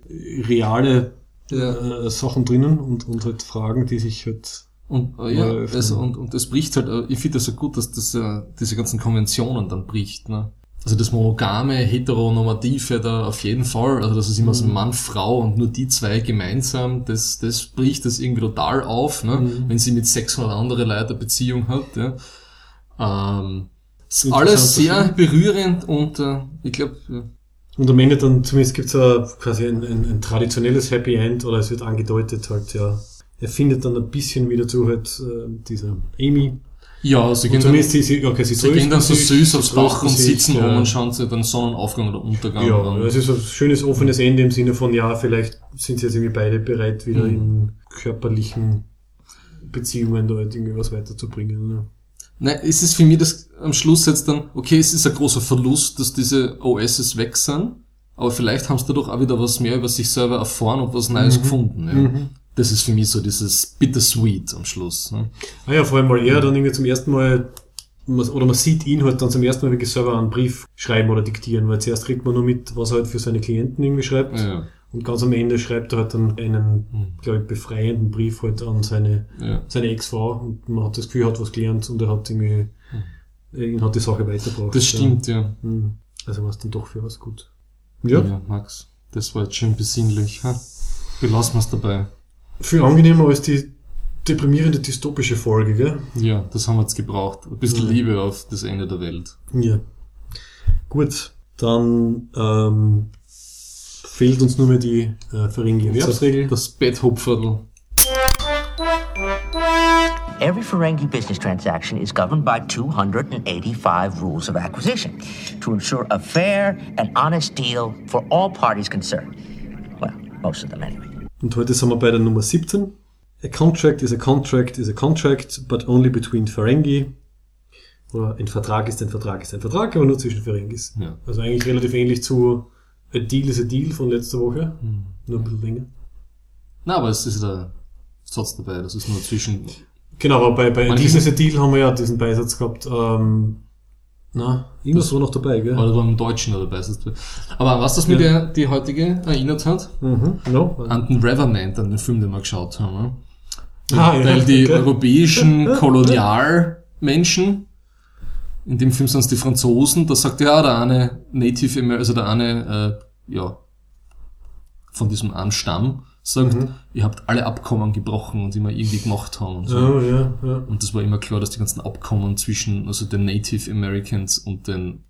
reale Ja. äh, Sachen drinnen und, und halt Fragen, die sich halt Und äh, ja, also, und, und das bricht halt, äh, ich finde das so gut, dass das äh, diese ganzen Konventionen dann bricht. Ne? Also das monogame, heteronormative da auf jeden Fall, also das ist immer Mhm. so Mann, Frau und nur die zwei gemeinsam, das, das bricht das irgendwie total auf, ne? Mhm. wenn sie mit 600 andere Leuten eine Beziehung hat. Ja? Ähm, ist alles sehr das berührend und äh, ich glaube, ja. Und am Ende dann zumindest gibt's ja quasi ein, ein, ein traditionelles Happy End oder es wird angedeutet halt, ja. Er findet dann ein bisschen wieder zu halt äh, dieser Amy. Ja, sie gehen Und dann, zumindest sie, sie, okay, sie, sie gehen dann so süß aufs sie Dach und sitzen rum und schauen sich dann Sonnenaufgang oder Untergang Ja, an. es ist ein schönes offenes Ende im Sinne von, ja, vielleicht sind sie jetzt irgendwie beide bereit, wieder Mhm. in körperlichen Beziehungen da halt irgendwie was weiterzubringen. Ne? Nein, es ist für mich das am Schluss jetzt dann, okay, es ist ein großer Verlust, dass diese OSs weg sind, aber vielleicht haben sie dadurch auch wieder was mehr über sich selber erfahren und was Neues gefunden. Ja. Das ist für mich so dieses Bittersweet am Schluss. Ne? Ah ja, vor allem, weil er dann irgendwie zum ersten Mal, oder man sieht ihn halt dann zum ersten Mal wirklich selber einen Brief schreiben oder diktieren, weil zuerst kriegt man nur mit, was er halt für seine Klienten irgendwie schreibt. Ja, Und ganz am Ende schreibt er halt dann einen, Hm. glaube ich, befreienden Brief halt an seine, ja. seine Ex-Frau und man hat das Gefühl, er hat was gelernt und er hat irgendwie, ihn hat die Sache weitergebracht. Das stimmt, ja. Hm. Also war es dann doch für was gut. Ja, ja. Max, das war jetzt schön besinnlich. Ha? Belassen wir es dabei. Viel angenehmer als die deprimierende dystopische Folge, gell? Ja, das haben wir jetzt gebraucht. Ein bisschen Ja. Liebe auf das Ende der Welt. Ja. Gut, dann ähm, fehlt uns nur mehr die äh, Ferengi Erwerbsregel. Das Betthupferl. Every Ferengi business transaction is governed by 285 rules of acquisition to ensure a fair and honest deal for all parties concerned. Well, most of them anyway. Und heute sind wir bei der Nummer 17. A contract is a contract is a contract, but only between Ferengi. Oder ein Vertrag ist ein Vertrag ist ein Vertrag, aber nur zwischen Ferengis. Ja. Also eigentlich relativ ähnlich zu A Deal is a Deal von letzter Woche. Nur ein bisschen länger. Na, aber es ist der Satz dabei, das ist nur zwischen Genau, aber bei, bei Deal is a Deal haben wir ja diesen Beisatz gehabt. Ähm, na, irgendwas war noch dabei, gell? Oder beim Deutschen oder dabei. Aber was das mir Ja. der, die heutige erinnert hat? Mhm, no. An den Revenant, an den Film, den wir geschaut haben. Ah, ja, Weil die okay. europäischen Kolonialmenschen, in dem Film sind es die Franzosen, da sagt ja der eine Native, also der eine, äh, ja, von diesem einen Stamm, sagt, Mhm. ihr habt alle Abkommen gebrochen und wir irgendwie gemacht haben und so. Oh, ja, ja. Und das war immer klar, dass die ganzen Abkommen zwischen also den Native Americans und den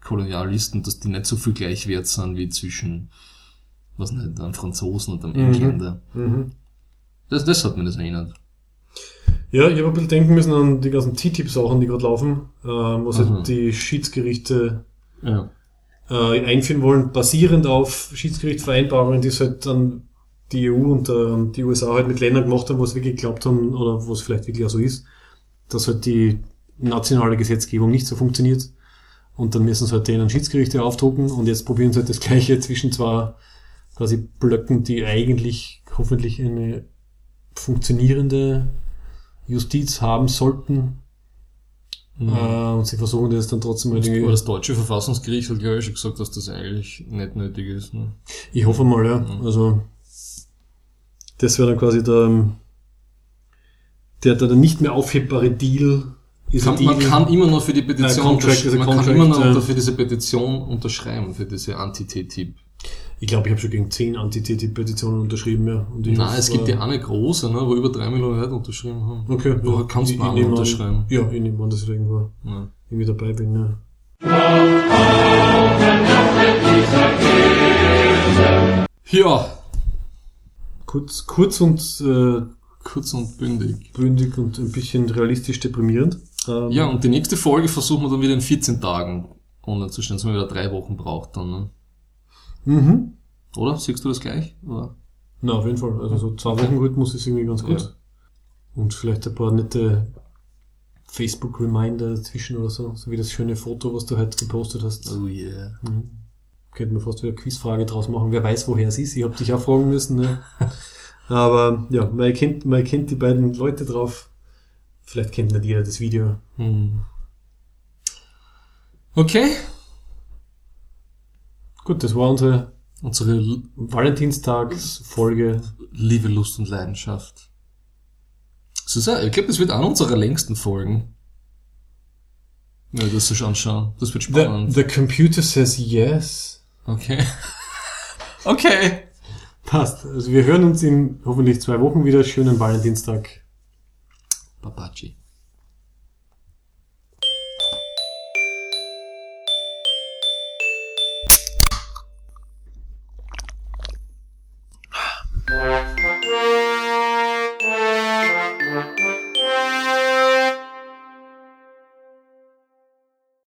Kolonialisten, dass die nicht so viel gleich wert sind wie zwischen, was nicht, einem Franzosen und einem Engländer. Mhm. Das, das hat mir das erinnert. Ja, ich habe ein bisschen denken müssen an die ganzen TTIP-Sachen, die gerade laufen, ähm, was Aha. halt die Schiedsgerichte Ja. äh, einführen wollen, basierend auf Schiedsgerichtsvereinbarungen, die es halt dann die EU und äh, die USA halt mit Ländern gemacht haben, wo es wirklich geglaubt haben, oder wo es vielleicht wirklich auch so ist, dass halt die nationale Gesetzgebung nicht so funktioniert. Und dann müssen sie halt denen Schiedsgerichte aufdrucken und jetzt probieren sie halt das Gleiche zwischen zwei quasi Blöcken, die eigentlich hoffentlich eine funktionierende Justiz haben sollten. Mhm. Äh, und sie versuchen das dann trotzdem halt irgendwie Aber das deutsche Verfassungsgericht hat, glaube ich, schon gesagt, dass das eigentlich nicht nötig ist. Ne? Ich hoffe mal, ja. Also, das wäre dann quasi der, der, der nicht mehr aufhebbare Deal. Kann, Deal. man kann immer noch für die Petition, Äh, Contract man kann contract, immer noch ja. unter- für diese Petition unterschreiben, für diese Anti-TTIP. Ich glaube, ich habe schon gegen 10 Anti-TTIP-Petitionen unterschrieben, ja. Und Nein, hoffe, es gibt äh, eine große, ne, wo über drei Millionen Leute unterschrieben haben. Okay, Du kannst ich, mal ich nehme unterschreiben. An, ja, ich nehme an, dass ich irgendwo Ja. irgendwie dabei bin, ja. ja, Kurz, kurz und äh, kurz und bündig. bündig und ein bisschen realistisch deprimierend. Ähm, Ja, und die nächste Folge versuchen wir dann wieder in 14 Tagen online zu stellen, dass man wieder drei Wochen braucht dann, ne? Mhm. Oder? Siehst du das gleich? Oder? Na, auf jeden Fall. Also so zwei Wochen Rhythmus ist irgendwie ganz gut. Ja. Und vielleicht ein paar nette Facebook-Reminder dazwischen oder so. So wie das schöne Foto, was du heute gepostet hast. Oh yeah. Mhm. Könnten wir fast wieder eine Quizfrage draus machen. Wer weiß, woher es ist. Ich habe dich auch fragen müssen. Ne? Aber ja, man erkennt, man erkennt die beiden Leute drauf. Vielleicht kennt nicht jeder das Video. Hm. Okay. Gut, das war unsere Unsere Valentinstagsfolge. Liebe, Lust und Leidenschaft. Ist ja, ich glaube, das wird eine unserer längsten Folgen. Ja, das sich anschauen. Das wird The, spannend. the computer says yes. Okay. okay. Passt. Also wir hören uns in hoffentlich zwei Wochen wieder. Schönen Valentinstag. Papaci.